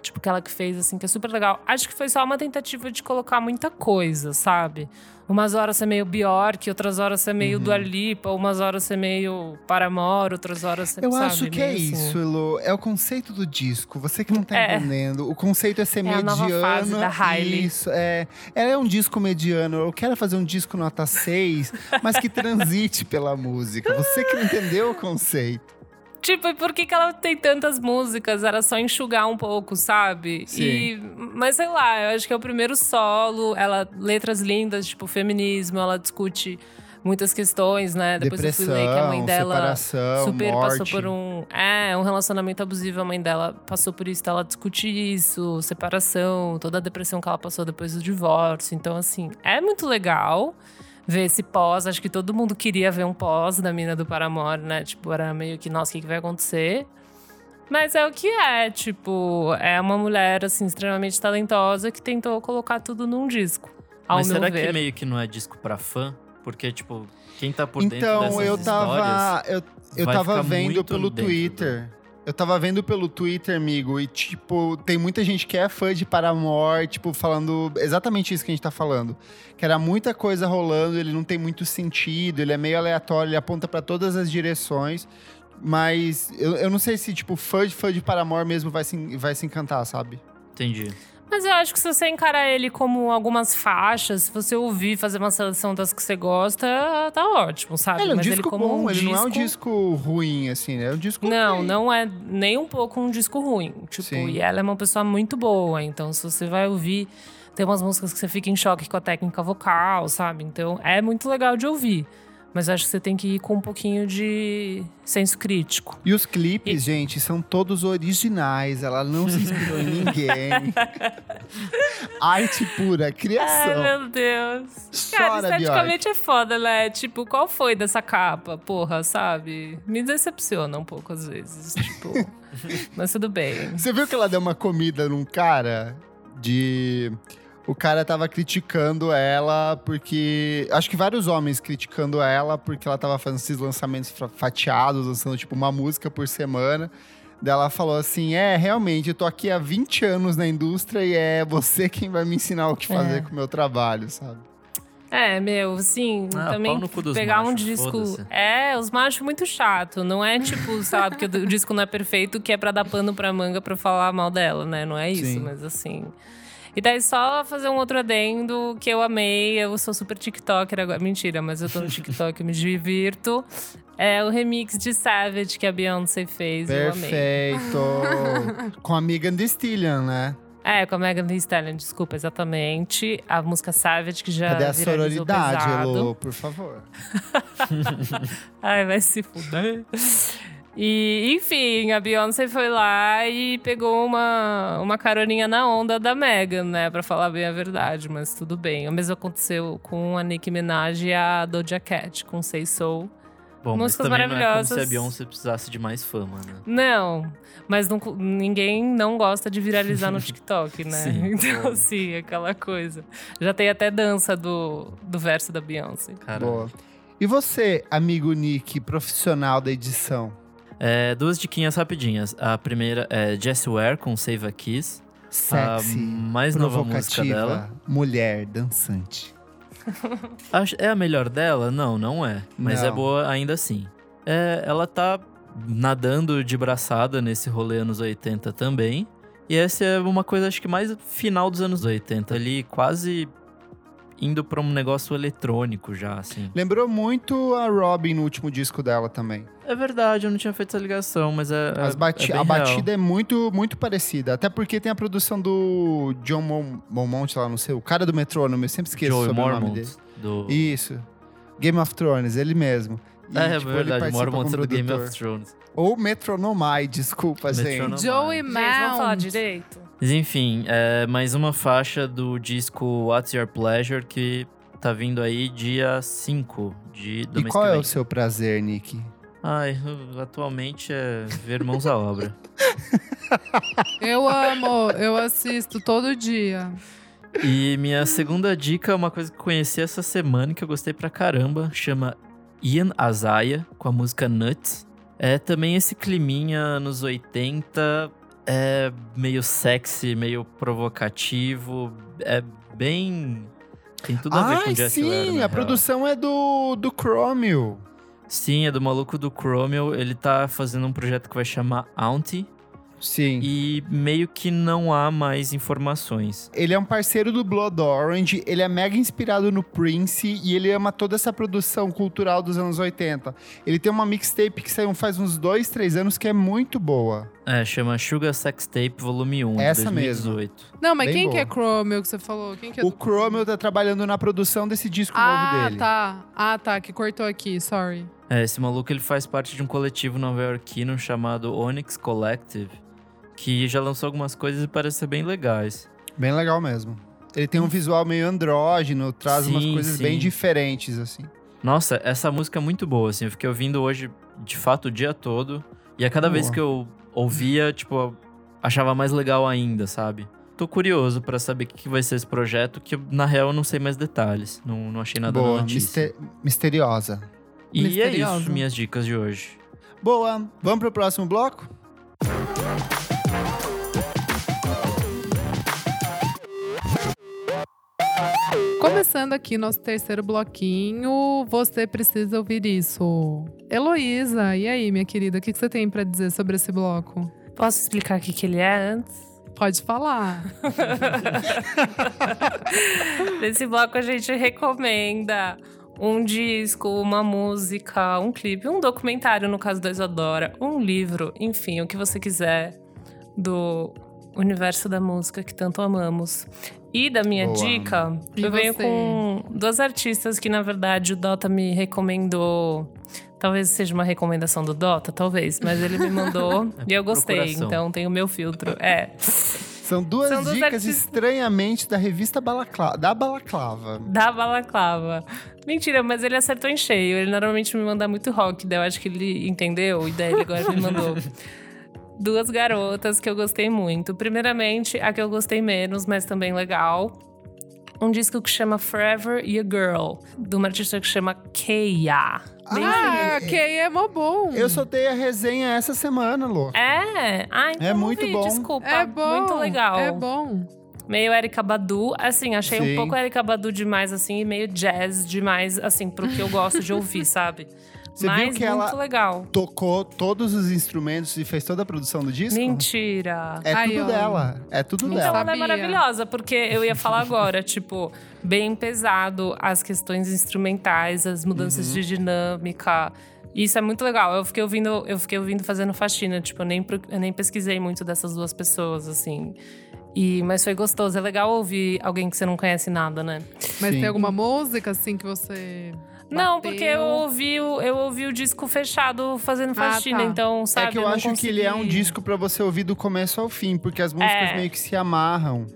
tipo, tipo, aquela que fez, assim, que é super legal. Acho que foi só uma tentativa de colocar muita coisa, sabe? Umas horas ser meio Bjork, outras horas ser meio uhum. Dua Lipa, umas horas ser meio Paramore, outras horas ser, Eu sabe, acho que é assim. isso, Elo. É o conceito do disco. Você que não tá É. entendendo. O conceito é ser É a mediano. nova fase da Hailey. Isso, é. Ela é um disco mediano. Eu quero fazer um disco nota 6, mas que transite pela música. Você que não entendeu o conceito. Tipo, e por que, que ela tem tantas músicas? Era só enxugar um pouco, sabe? Sim. E, mas sei lá, eu acho que é o primeiro solo. Ela, letras lindas, tipo, feminismo, ela discute muitas questões, né? Depois eu Depressão, fui ler que a mãe dela super morte. passou por um. É, um relacionamento abusivo. A mãe dela passou por isso, então ela discute isso, separação, toda a depressão que ela passou depois do divórcio. Então, assim, é muito legal ver esse pós. Acho que todo mundo queria ver um pós da mina do Paramore, né? Tipo, era meio que, nossa, o que, que vai acontecer? Mas é o que é, tipo, é uma mulher, assim, extremamente talentosa que tentou colocar tudo num disco. Ao Mas meu será ver. que meio que não é disco pra fã? Porque, tipo, quem tá por dentro Então, dessas eu histórias... tava. Eu, eu tava vendo pelo Twitter. Eu tava vendo pelo Twitter, amigo, e, tipo, tem muita gente que é fã de Paramore, tipo, falando exatamente isso que a gente tá falando. Que era muita coisa rolando, ele não tem muito sentido, ele é meio aleatório, ele aponta pra todas as direções. Mas eu, eu não sei se, tipo, fã de, fã de Paramore mesmo vai se, vai se encantar, sabe? Entendi. Mas eu acho que se você encarar ele como algumas faixas, se você ouvir, fazer uma seleção das que você gosta, tá ótimo, sabe? ele é um Mas disco ele como bom, um ele não é um disco- disco ruim, assim, né? É um disco Não, não é nem um pouco um disco ruim. Tipo, Sim. e ela é uma pessoa muito boa. Então, se você vai ouvir, tem umas músicas que você fica em choque com a técnica vocal, sabe? Então, é muito legal de ouvir. Mas acho que você tem que ir com um pouquinho de senso crítico. E os clipes, gente, são todos originais. Ela não se inspirou em ninguém. Arte pura, Ai, criação. meu Deus. Cara, Chora, esteticamente é foda, né? Tipo, qual foi dessa capa? Porra, sabe? Me decepciona um pouco às vezes. Tipo, mas tudo bem. Você viu que ela deu uma comida num cara de. O cara tava criticando ela porque. Acho que vários homens criticando ela porque ela tava fazendo esses lançamentos fa- fatiados, lançando tipo uma música por semana. Daí ela falou assim: É, realmente, eu tô aqui há 20 anos na indústria e é você quem vai me ensinar o que fazer É. com o meu trabalho, sabe? É, meu, assim, Ah, também pau no cu dos pegar um machos, disco. foda-se. É, os machos muito chato. Não é tipo, sabe, que o disco não é perfeito, que é pra dar pano pra manga pra falar mal dela, né? Não é isso, Sim. mas assim. E daí só fazer um outro adendo que eu amei. Eu sou super TikToker agora. Mentira, mas eu tô no TikTok, eu me divirto. É o remix de Savage que a Beyoncé fez. Eu amei. Perfeito! com a Megan Thee Stallion, né? É, com a Megan Thee Stallion, desculpa, exatamente. A música Savage que já Cadê a sororidade, pesado. Elô, por favor? Ai, vai se fuder. E, enfim, a Beyoncé foi lá e pegou uma, uma caroninha na onda da Megan, né? Pra falar bem a verdade, mas tudo bem. O mesmo aconteceu com a Nicki Minaj e a Doja Cat, com Say Soul. Bom, mas Músicas também não é como se a maravilhosas. Beyoncé precisasse de mais fama, né? Não, mas não- ninguém não gosta de viralizar no TikTok, né? Sim. Então, sim, aquela coisa. Já tem até dança do, do verso da Beyoncé. Cara, Boa. E você, amigo Nick, profissional da edição? É, duas diquinhas rapidinhas. A primeira é Jessie Ware com Save a Kiss. Sexy, a mais nova música dela. mulher, dançante. É a melhor dela? Não, não é. Mas Não. é boa ainda assim. É, ela tá nadando de braçada nesse rolê anos 80 também. E essa é uma coisa, acho que mais final dos anos 80. Ali, quase indo pra um negócio eletrônico já, assim. Lembrou muito a Robin no último disco dela também. É verdade, eu não tinha feito essa ligação, mas é. As é- bati- é bem a real. batida é muito, muito parecida. Até porque tem a produção do John Mon lá, não sei, o cara do metrônomo, eu sempre esqueço Joey sobre o nome Mormont, dele. do... Isso. Game of Thrones, ele mesmo. E, É, é tipo, ele verdade, Mormont é do Game of Thrones. Ou Metronomai, desculpa, Metronomai. gente. Joey Gente, vamos falar Mount. direito? Mas enfim, é mais uma faixa do disco What's Your Pleasure que tá vindo aí dia 5 de, do E mês qual que é o seu prazer, Nick? Ai, atualmente é ver Mãos à Obra. Eu amo, eu assisto todo dia. E minha segunda dica é uma coisa que eu conheci essa semana que eu gostei pra caramba. Chama Ian Azaya, com a música Nuts. É também esse climinha nos 80, é meio sexy, meio provocativo. É bem. Tem tudo a ver com Ai, Jet sim, a real. produção é do, do Chromio. Sim, é do maluco do Chromio. Ele tá fazendo um projeto que vai chamar Auntie. Sim. E meio que não há mais informações. Ele é um parceiro do Blood Orange, ele é mega inspirado no Prince e ele ama toda essa produção cultural dos anos 80. Ele tem uma mixtape que saiu faz uns dois, três anos que é muito boa. É, chama Sugar Sex Tape Volume 1, Essa de 2018. Não, mas Bem quem que é boa. Chromio que você falou? Quem que é O do- Chromio tá trabalhando na produção desse disco Ah, novo dele. tá. Ah, tá. Que cortou aqui, sorry. É, esse maluco ele faz parte de um coletivo nova-iorquino chamado Onyx Collective, que já lançou algumas coisas e parece ser bem legais. Bem legal mesmo. Ele tem um visual meio andrógeno, traz umas Sim, coisas sim. bem diferentes, assim. Nossa, essa música é muito boa, assim. Eu fiquei ouvindo hoje, de fato, o dia todo. E a cada vez Boa. que eu ouvia, tipo, achava mais legal ainda, sabe? Tô curioso pra saber o que que vai ser esse projeto, que na real eu não sei mais detalhes. Não, não achei nada Boa, na notícia. mister- misteriosa. E é misteriosa. isso, minhas dicas de hoje. Boa, vamos pro próximo bloco? Começando aqui nosso terceiro bloquinho, você precisa ouvir isso. Heloísa, e aí, minha querida, o que você tem pra dizer sobre esse bloco? Posso explicar o que, que ele é antes? Pode falar. Nesse bloco a gente recomenda um disco, uma música, um clipe, um documentário, no caso da Isadora, um livro, enfim, o que você quiser do universo da música que tanto amamos. E da minha Boa. dica, E eu venho você? com duas artistas que, na verdade, o Dota me recomendou. Talvez seja uma recomendação do Dota, talvez, mas ele me mandou e eu gostei, procuração. então tem o meu filtro. É. São duas São duas dicas artistas- estranhamente da revista Balacla... da Balaclava. Da balaclava. Mentira, mas ele acertou em cheio. Ele normalmente me manda muito rock, daí eu acho que ele entendeu e daí ele agora me mandou. Duas garotas que eu gostei muito. Primeiramente, a que eu gostei menos, mas também legal. Um disco que chama Forever You Girl, de uma artista que chama Keia. Bem ah, Kay é mó bom. Eu soltei a resenha essa semana, Lô. É? Ah, então É não muito vi, bom. Desculpa. É bom. Muito legal. É bom. Meio Erika Badu, assim, achei Sim. um pouco Erika Badu demais, assim, e meio jazz demais, assim, pro que eu gosto de ouvir, sabe? Você viu Mas que muito ela- legal. Tocou todos os instrumentos e fez toda a produção do disco? Mentira. É Aí, tudo ó. dela. É tudo Não dela. Então ela é maravilhosa, porque eu ia falar agora, tipo, bem pesado as questões instrumentais, as mudanças Uhum. de dinâmica. Isso é muito legal. Eu fiquei ouvindo, eu fiquei ouvindo fazendo faxina, tipo, eu nem, eu nem pesquisei muito dessas duas pessoas, assim. E, mas foi gostoso. É legal ouvir alguém que você não conhece nada, né? Mas Sim. tem alguma música, assim, que você. Não, porque eu ouvi, o, eu ouvi o disco fechado fazendo faxina, tá. então, sabe? é que eu, não acho que ele é um consegui. disco pra você ouvir do começo ao fim, porque as músicas É. meio que se amarram.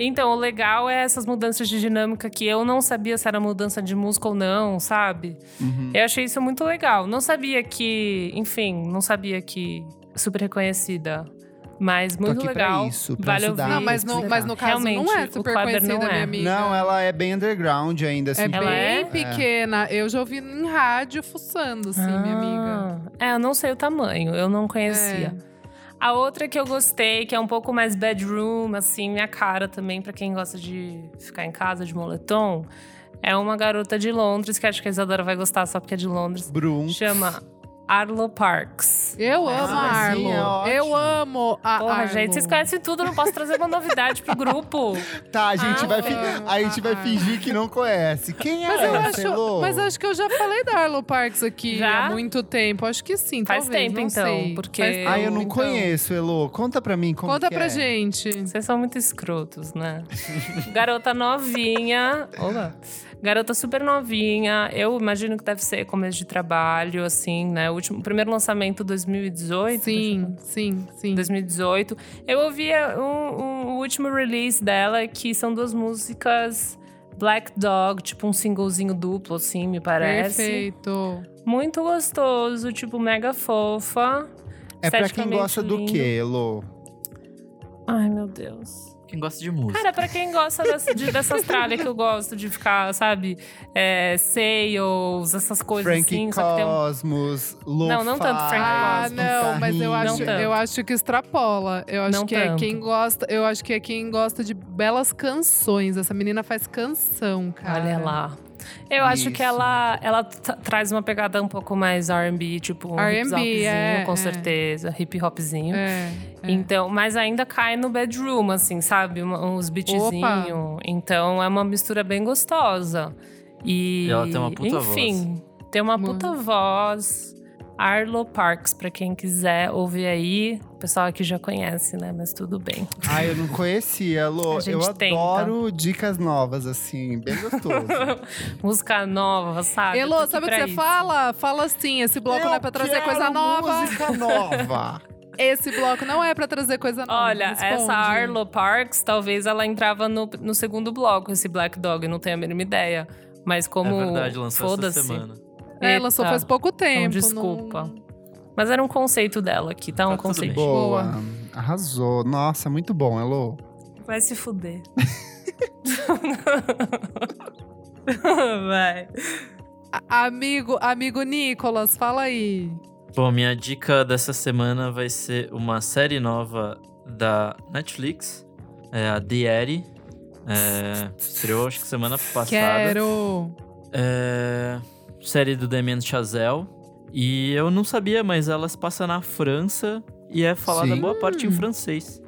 Então, o legal é essas mudanças de dinâmica que eu não sabia se era mudança de música ou não, sabe? Uhum. Eu achei isso muito legal. Não sabia que, enfim, não sabia que super reconhecida. Mas muito aqui pra legal. isso, pra vale ouvir. Não, mas no, mas no caso não Realmente, é o super conhecida, não é. minha amiga. Não, ela é bem underground ainda, assim. É Ela bem é? pequena. Eu já ouvi em rádio fuçando, assim, minha amiga. Ah, É, eu não sei o tamanho, eu não conhecia. É. A outra que eu gostei, que é um pouco mais bedroom, assim, minha cara também, pra quem gosta de ficar em casa de moletom, é uma garota de Londres, que acho que a Isadora vai gostar só porque é de Londres. Brum. Chama Arlo Parks. Eu amo a Ah, Arlo. sim, é eu amo a Porra, Arlo. gente, vocês conhecem tudo, não posso trazer uma novidade pro grupo. Tá, a gente, Ah, vai, fi- amo a gente vai a fingir que não conhece. Quem é Mas eu essa, acho, Elô? mas acho que eu já falei da Arlo Parks aqui Já? há muito tempo. Acho que sim, Faz talvez, tempo, não então, sei. porque- Faz Ah, eu não então. conheço, Elô. Conta pra mim como Conta que pra é. gente. Vocês são muito escrotos, né? Garota novinha. Olá. Garota super novinha. Eu imagino que deve ser começo de trabalho, assim, né? O, último, o primeiro lançamento 2018. Sim, sim, sim. 2018. Eu ouvi um, um- o último release dela, que são duas músicas Black Dog, tipo um singlezinho duplo, assim, me parece. Perfeito. Muito gostoso, tipo, mega fofa. É pra quem gosta do lindo. quê, Elô? Ai, meu Deus. Quem gosta de música. Cara, pra quem gosta dessa, de, dessas tralhas que eu gosto de ficar, sabe? É, sales, essas coisas Frank assim. Só que tem um... Cosmos, lo Não, não tanto Frank Ah, Cosmos. não, mas eu acho, eu acho que extrapola. Eu acho Não que é tanto. quem gosta, eu acho que é quem gosta de belas canções. Essa menina faz canção, cara. Olha lá. Eu acho que ela, ela tra- traz uma pegada um pouco mais R&B, tipo um R&B, hip hopzinho, é, com é. certeza, hip hopzinho. É, é. Então, mas ainda cai no bedroom, assim, sabe? Uns beatzinhos. Então é uma mistura bem gostosa. E, E ela tem uma puta enfim, tem uma puta voz. Arlo Parks, pra quem quiser ouvir aí. O pessoal aqui já conhece, né? Mas tudo bem. Ah, eu não conhecia, Lô. A gente Eu tenta. adoro dicas novas, assim, bem gostoso. Música nova, sabe? Elô, sabe o que você isso. fala? Fala assim, esse bloco não é pra trazer Eu coisa nova. música nova. Esse bloco não é pra trazer coisa nova. Olha, essa Arlo Parks, talvez ela entrava no, no segundo bloco, esse Black Dog, não tenho a mínima ideia. Mas como. é verdade, lançou essa semana. É, lançou Eita. faz pouco tempo. Então, desculpa. não- Mas era um conceito dela aqui, tá? Um Tá conceito. bem. Boa. Arrasou. Nossa, muito bom, Elô. Vai se fuder. Vai. A- Amigo, amigo Nicolas, fala aí. Bom, minha dica dessa semana vai ser uma série nova da Netflix, é a The Eddy. É, estreou acho que semana passada. Quero. É, série do Damien Chazelle. E eu não sabia, mas ela se passa na França e é falada Sim. boa parte em francês.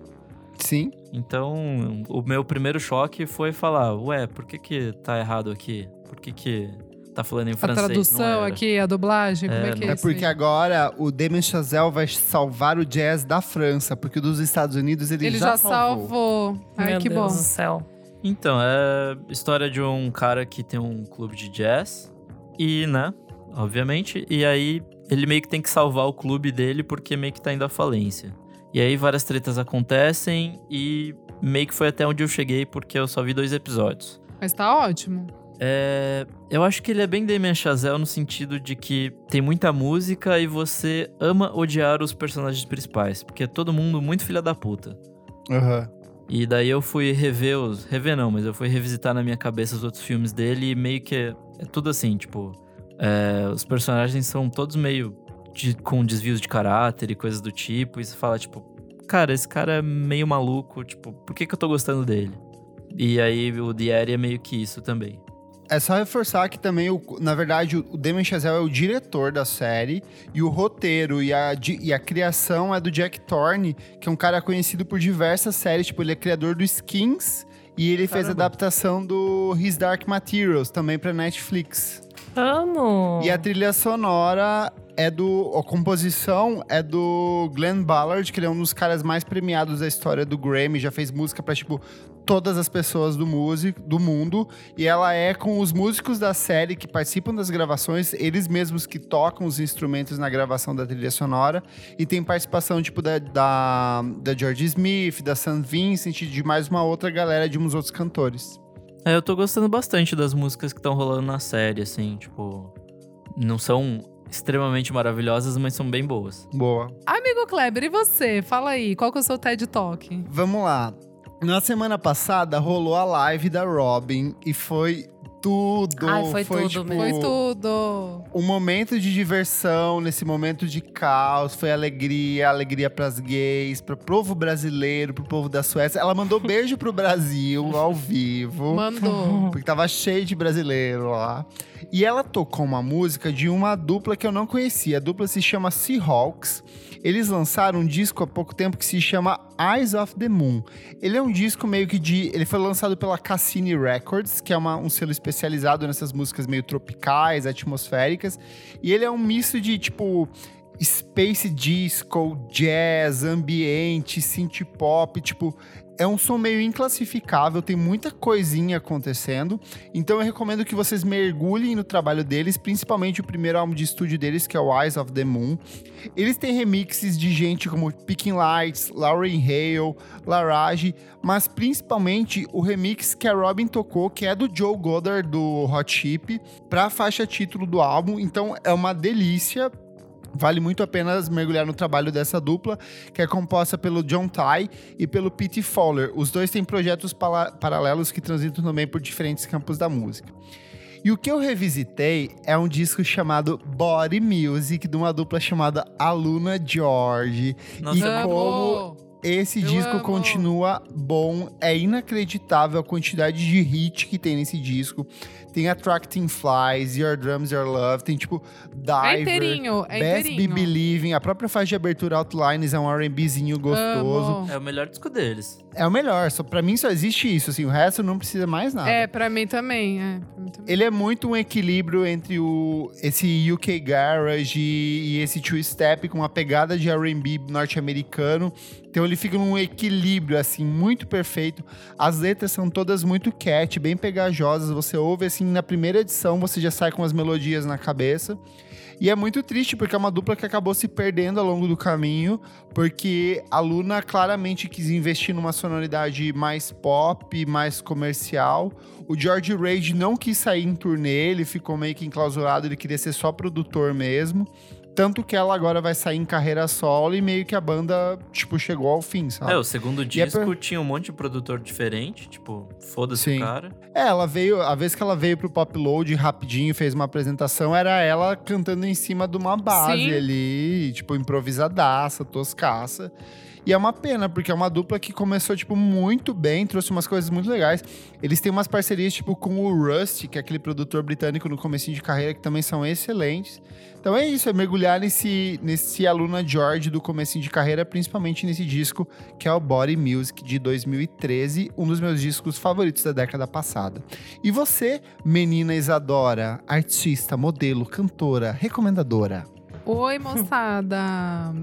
Sim. Então, o meu primeiro choque foi falar, ué, por que que tá errado aqui? Por que que tá falando em A francês? Não tradução aqui, a dublagem, como É, é que é É isso porque aí? agora o Damien Chazelle vai salvar o jazz da França, porque o dos Estados Unidos ele, Ele já, já salvou. Ai, Meu que Deus bom. do céu. Então, é história de um cara que tem um clube de jazz. E, né, obviamente. E aí, ele meio que tem que salvar o clube dele porque meio que tá indo à falência. E aí, várias tretas acontecem e meio que foi até onde eu cheguei porque eu só vi dois episódios. Mas tá ótimo. É, eu acho que ele é bem Damien Chazelle no sentido de que tem muita música e você ama odiar os personagens principais. Porque é todo mundo muito filha da puta. Aham. E daí eu fui rever os. Rever não, mas eu fui revisitar na minha cabeça os outros filmes dele e meio que é, tudo assim, tipo. é, os personagens são todos meio de- com desvios de caráter e coisas do tipo. E você fala, tipo, cara, esse cara é meio maluco, tipo, por que, que eu tô gostando dele? E aí o Diário é meio que isso também. É só reforçar que também, o, na verdade, o Damien Chazelle é o diretor da série e o roteiro e a, e a criação é do Jack Thorne, que é um cara conhecido por diversas séries. Tipo, ele é criador do Skins e ele fez a Caramba. adaptação do His Dark Materials também pra Netflix. Amo! E a trilha sonora é do. A composição é do Glenn Ballard, que ele é um dos caras mais premiados da história do Grammy. Já fez música pra, tipo, todas as pessoas do, músico, do mundo. E ela é com os músicos da série que participam das gravações, eles mesmos que tocam os instrumentos na gravação da trilha sonora. E tem participação, tipo, da, da, da George Smith, da St. Vincent de mais uma outra galera de uns outros cantores. É, eu tô gostando bastante das músicas que estão rolando na série, assim, tipo. Não são extremamente maravilhosas, mas são bem boas. Boa. Amigo Kleber, e você? Fala aí, qual que é o seu TED Talk? Vamos lá. Na semana passada rolou a live da Robin e foi tudo. Ai, foi tudo tipo, mesmo. Foi tudo. Um momento de diversão, nesse momento de caos, foi alegria, alegria pras gays, pro povo brasileiro, pro povo da Suécia. Ela mandou beijo pro Brasil ao vivo. Mandou. Porque tava cheio de brasileiro lá. E ela tocou uma música de uma dupla que eu não conhecia. A dupla se chama Seahawks. Eles lançaram um disco há pouco tempo que se chama Eyes of the Moon. Ele é um disco meio que de. Ele foi lançado pela Cassini Records, que é uma- um selo especializado nessas músicas meio tropicais, atmosféricas. E ele é um misto de tipo. Space disco, jazz, ambiente, synth pop, tipo, é um som meio inclassificável, tem muita coisinha acontecendo. Então eu recomendo que vocês mergulhem no trabalho deles, principalmente o primeiro álbum de estúdio deles, que é o Eyes of the Moon. Eles têm remixes de gente como Picking Lights, Lauren Hale, Larage, mas principalmente o remix que a Robin tocou, que é do Joe Goddard do Hot Chip, pra faixa título do álbum. Então é uma delícia. Vale muito a pena mergulhar no trabalho dessa dupla, que é composta pelo John Ty e pelo Pete Fowler. Os dois têm projetos paralelos que transitam também por diferentes campos da música. E o que eu revisitei é um disco chamado Body Music, de uma dupla chamada Aluna George. Nossa, e como! Esse Eu disco amo. continua bom, é inacreditável a quantidade de hit que tem nesse disco. Tem Attracting Flies, Your Drums, Your Love, tem tipo É Diver, inteirinho, é Best Be. Believing, a própria faixa de abertura Outlines é um R&Bzinho gostoso. Amo. É o melhor disco deles. É o melhor, só para mim só existe isso, assim, o resto não precisa mais nada. É, pra mim também, é. Pra mim também. Ele é muito um equilíbrio entre o esse UK Garage e, e esse two step com uma pegada de R&B norte-americano. Então ele fica num equilíbrio assim muito perfeito. As letras são todas muito cat, bem pegajosas. Você ouve assim na primeira edição, você já sai com as melodias na cabeça. E é muito triste porque é uma dupla que acabou se perdendo ao longo do caminho, porque a Luna claramente quis investir numa sonoridade mais pop, mais comercial. O George Rage não quis sair em turnê, ele ficou meio que enclausurado, ele queria ser só produtor mesmo. Tanto que ela agora vai sair em carreira solo e meio que a banda, tipo, chegou ao fim, sabe? É, o segundo é disco pra- tinha um monte de produtor diferente, tipo, foda-se Sim. o cara. É, ela veio, a vez que ela veio pro Pop Load rapidinho, fez uma apresentação, era ela cantando em cima de uma base Sim. ali, tipo, improvisadaça, toscaça. E é uma pena, porque é uma dupla que começou, tipo, muito bem, trouxe umas coisas muito legais. Eles têm umas parcerias, tipo, com o Rusty, que é aquele produtor britânico no comecinho de carreira, que também são excelentes. Então é isso, é mergulhar nesse, nesse Aluna George do comecinho de carreira, principalmente nesse disco, que é o Body Music, de 2013, um dos meus discos favoritos da década passada. E você, menina Isadora, artista, modelo, cantora, recomendadora? Oi, moçada.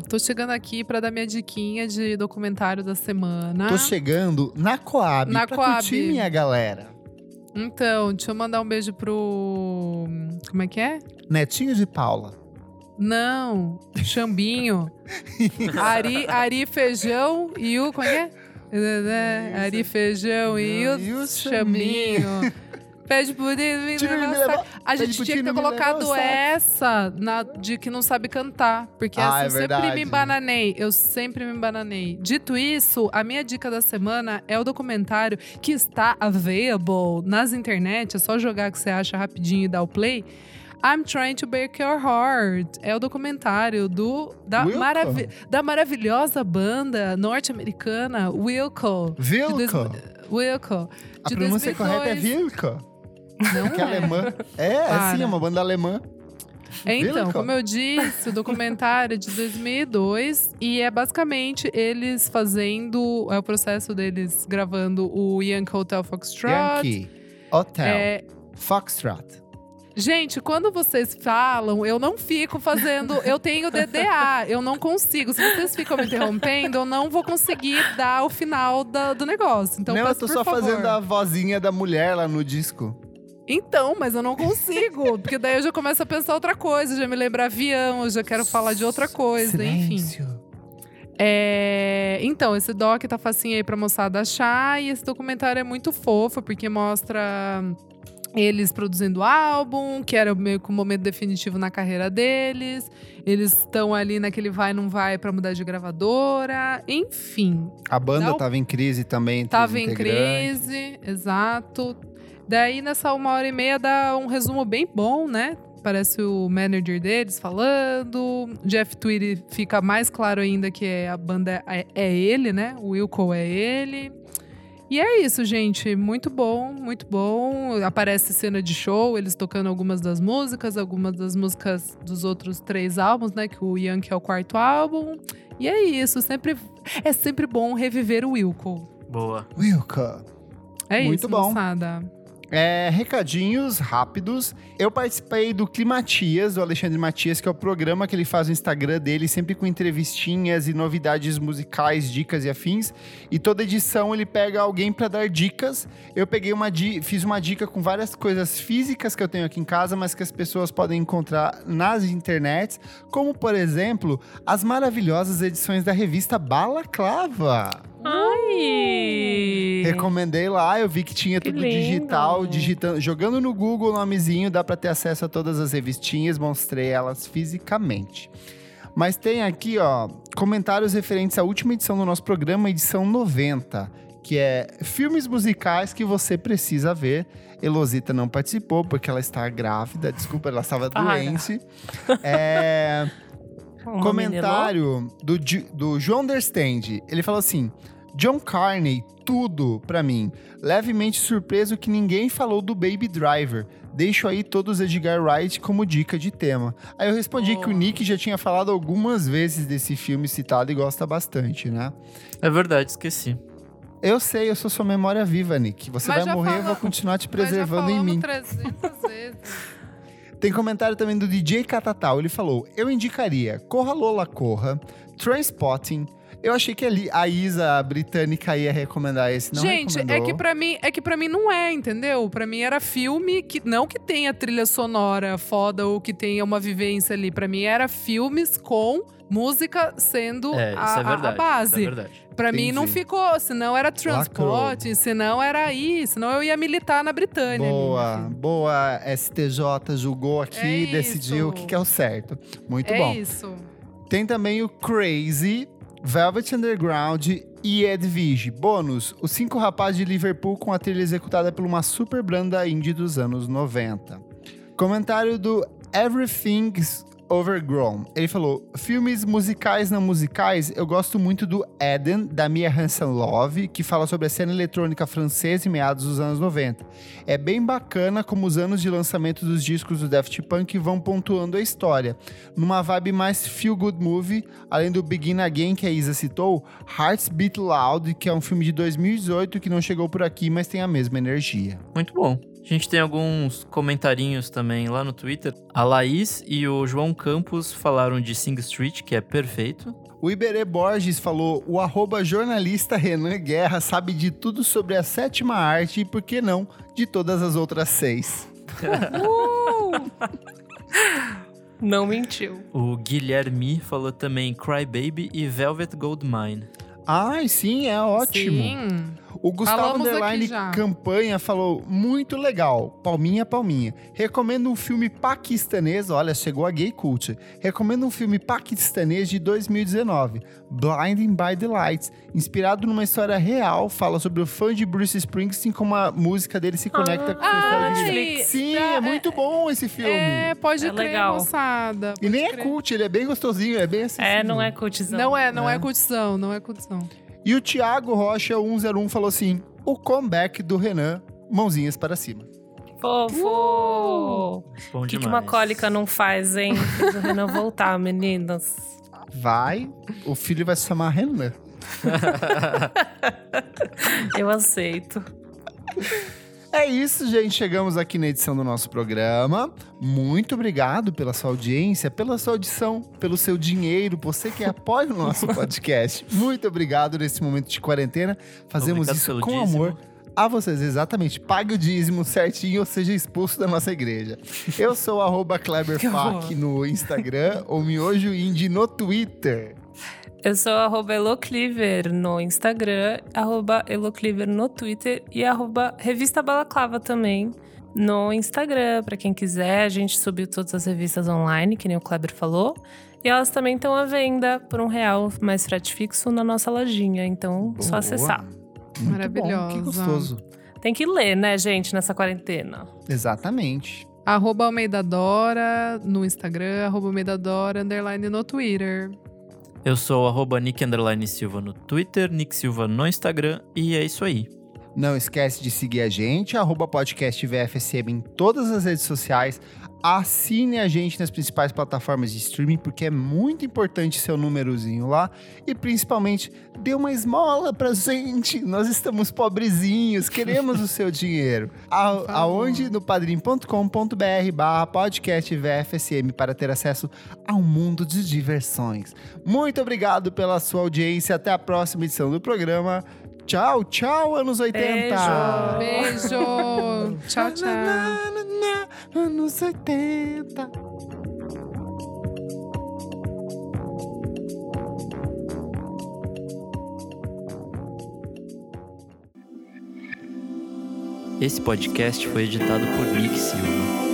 Tô chegando aqui pra dar minha diquinha de documentário da semana. Tô chegando na Coab Na pra Coab. curtir minha galera. Então, deixa eu mandar um beijo pro. Como é que é? Netinho de Paula. Não, Xambinho. Ari, Ari Feijão e o. Como é que é? Ari Feijão e o, E o Xambinho. Pede por me levar- A gente tinha que ter colocado essa na, de que não sabe cantar. Porque Ah, essa é eu sempre verdade. me embananei. Eu sempre me embananei. Dito isso, a minha dica da semana é o documentário que está available nas internet. É só jogar que você acha rapidinho e dar o play. I'm Trying to Break Your Heart. É o documentário do, da, Wilco? maravi- da maravilhosa banda norte-americana Wilco. Dois- Wilco. A pronúncia 2002. correta é Vilco. Não Que é alemã. É, é sim, é uma banda alemã. É, então, como eu disse, o documentário é de 2002 e é basicamente eles fazendo, é o processo deles gravando o Yankee Hotel Foxtrot. Yankee. Hotel. É, Foxtrot. gente, quando vocês falam, eu não fico fazendo, eu tenho DDA, eu não consigo. Se vocês ficam me interrompendo, eu não vou conseguir dar o final da- do negócio. Então, Não, eu peço, tô por só favor. fazendo a vozinha da mulher lá no disco. Então, mas eu não consigo, porque daí eu já começo a pensar outra coisa, já me lembra avião, eu já quero falar de outra coisa, enfim. Silêncio. É, então, esse doc tá facinho aí pra moçada achar. E esse documentário é muito fofo, porque mostra eles produzindo o álbum, que era meio que o momento definitivo na carreira deles. Eles estão ali naquele vai, não vai pra mudar de gravadora. Enfim, A banda Não. tava em crise também. entre tava os em crise, exato. Daí, nessa uma hora e meia, dá um resumo bem bom, né? Parece o manager deles falando. Jeff Tweedy fica mais claro ainda que é- a banda é, é ele, né? O Wilco é ele. E é isso, gente. Muito bom, muito bom. Aparece cena de show, eles tocando algumas das músicas, algumas das músicas dos outros três álbuns, né? Que o Yankee é o quarto álbum. E é isso. Sempre, é sempre bom reviver o Wilco. Boa. Wilco. É Muito isso, bom. moçada. É, recadinhos rápidos. Eu participei do Climatias, do Alexandre Matias, que é o programa que ele faz no Instagram dele, sempre com entrevistinhas e novidades musicais, dicas e afins. E toda edição ele pega alguém para dar dicas. Eu peguei uma fiz uma dica com várias coisas físicas que eu tenho aqui em casa, mas que as pessoas podem encontrar nas internets, como por exemplo, as maravilhosas edições da revista Balaclava. Ai! Recomendei lá, eu vi que tinha Que tudo lindo. digital, digitando, jogando no Google o nomezinho, dá pra ter acesso a todas as revistinhas, mostrei elas fisicamente. Mas tem aqui, ó, comentários referentes à última edição do nosso programa, edição 90, que é filmes musicais que você precisa ver. Elosita não participou porque ela está grávida, desculpa, ela estava Para. doente. É, Uma comentário do, do João Understand. Ele falou assim: John Carney, tudo pra mim. Levemente surpreso que ninguém falou do Baby Driver. Deixo aí todos Edgar Wright como dica de tema. Aí eu respondi que o Nick já tinha falado algumas vezes desse filme citado e gosta bastante, né? É verdade, esqueci. Eu sei, eu sou sua memória viva, Nick. Você Mas vai morrer, eu fala- vou continuar te Mas já preservando em mim. 300 vezes. Tem comentário também do DJ Catatal. Ele falou: Eu indicaria Corra Lola Corra, Transpotting. Eu achei que ali a Isa britânica ia recomendar esse. Não Gente, é recomendou. que para mim, é que para mim não é, entendeu? Pra mim era filme que não que tenha trilha sonora foda ou que tenha uma vivência ali, Pra mim era filmes com música sendo É, isso a, é a- verdade. a base. Isso é verdade. Pra mim não Entendi. ficou, senão era transporte, senão era aí, senão eu ia militar na Britânia. Boa, boa. STJ julgou aqui É e decidiu isso. o que, que é o certo. Muito é bom. isso. Tem também o Crazy, Velvet Underground e Ed Vige. Bônus: Os Cinco Rapazes de Liverpool com a trilha executada por uma super banda indie dos anos 90. Comentário do Everything's Overgrown. Ele falou: filmes musicais não musicais, eu gosto muito do Eden, da Mia Hansen Love, que fala sobre a cena eletrônica francesa em meados dos anos 90. É bem bacana como os anos de lançamento dos discos do Daft Punk vão pontuando a história. Numa vibe mais feel good movie, além do Begin Again que a Isa citou, Hearts Beat Loud, que é um filme de 2018 que não chegou por aqui, mas tem a mesma energia. Muito bom. A gente tem alguns comentarinhos também lá no Twitter. A Laís e o João Campos falaram de Sing Street, que é perfeito. O Iberê Borges falou: o arroba jornalista Renan Guerra sabe de tudo sobre a sétima arte e, por que não, de todas as outras seis. Não mentiu. O Guilherme falou também Cry Baby e Velvet Goldmine. Ai, sim, é ótimo. Sim. O Gustavo Falamos Underline. Campanha falou: muito legal, palminha, palminha. Recomendo um filme paquistanês, olha, chegou a gay cult. Recomendo um filme paquistanês de 2019, Blinding by the Lights, inspirado numa história real, fala sobre o fã de Bruce Springsteen como a música dele se conecta com a história de vida. Ai, Sim, tá, é muito bom esse filme. É, pode É crer, legal. moçada. E nem pode é crer. cult, ele é bem gostosinho, é bem assim. É, não é cultizão. Não é, não é, É. curtição, não é curtição. E o Thiago Rocha 101 falou assim: o comeback do Renan, mãozinhas para cima. Fofo! O que, que uma cólica não faz, hein? Fez o Renan voltar, meninas. Vai, o filho vai se chamar Renan. Eu aceito. É isso, gente. Chegamos aqui na edição do nosso programa. Muito obrigado pela sua audiência, pela sua audição, pelo seu dinheiro, você que apoia o nosso podcast. Muito obrigado nesse momento de quarentena. Fazemos Obrigado isso com dízimo. amor. A vocês, exatamente. Pague o dízimo certinho ou seja expulso da nossa igreja. Eu sou o no Instagram ou Miojo Indie no Twitter. Eu sou arroba Elocliver no Instagram, arroba Elocliver no Twitter e arroba Revista Balaclava também no Instagram. Pra quem quiser, a gente subiu todas as revistas online, que nem o Kleber falou. E elas também estão à venda por um real mais frete fixo na nossa lojinha. Então, só Boa. acessar. Muito Maravilhosa. Bom, que gostoso. Tem que ler, né, gente, nessa quarentena. Exatamente. Arroba Almeida Dora no Instagram, arroba Almeida Dora, underline no Twitter. Eu sou arroba Nick Silva no Twitter, Nick Silva no Instagram e é isso aí. Não esquece de seguir a gente, arroba podcast VFSM em todas as redes sociais. Assine a gente nas principais plataformas de streaming, porque é muito importante seu númerozinho lá. E principalmente, dê uma esmola pra gente. Nós estamos pobrezinhos, queremos o seu dinheiro. A, aonde? No padrim.com.br barra podcast VFSM para ter acesso a um mundo de diversões. Muito obrigado pela sua audiência. Até a próxima edição do programa. Tchau, tchau, anos 80. Beijo. Beijo! tchau, tchau. Na, na, na, na, Anos 80. Esse podcast foi editado por Nick Silva.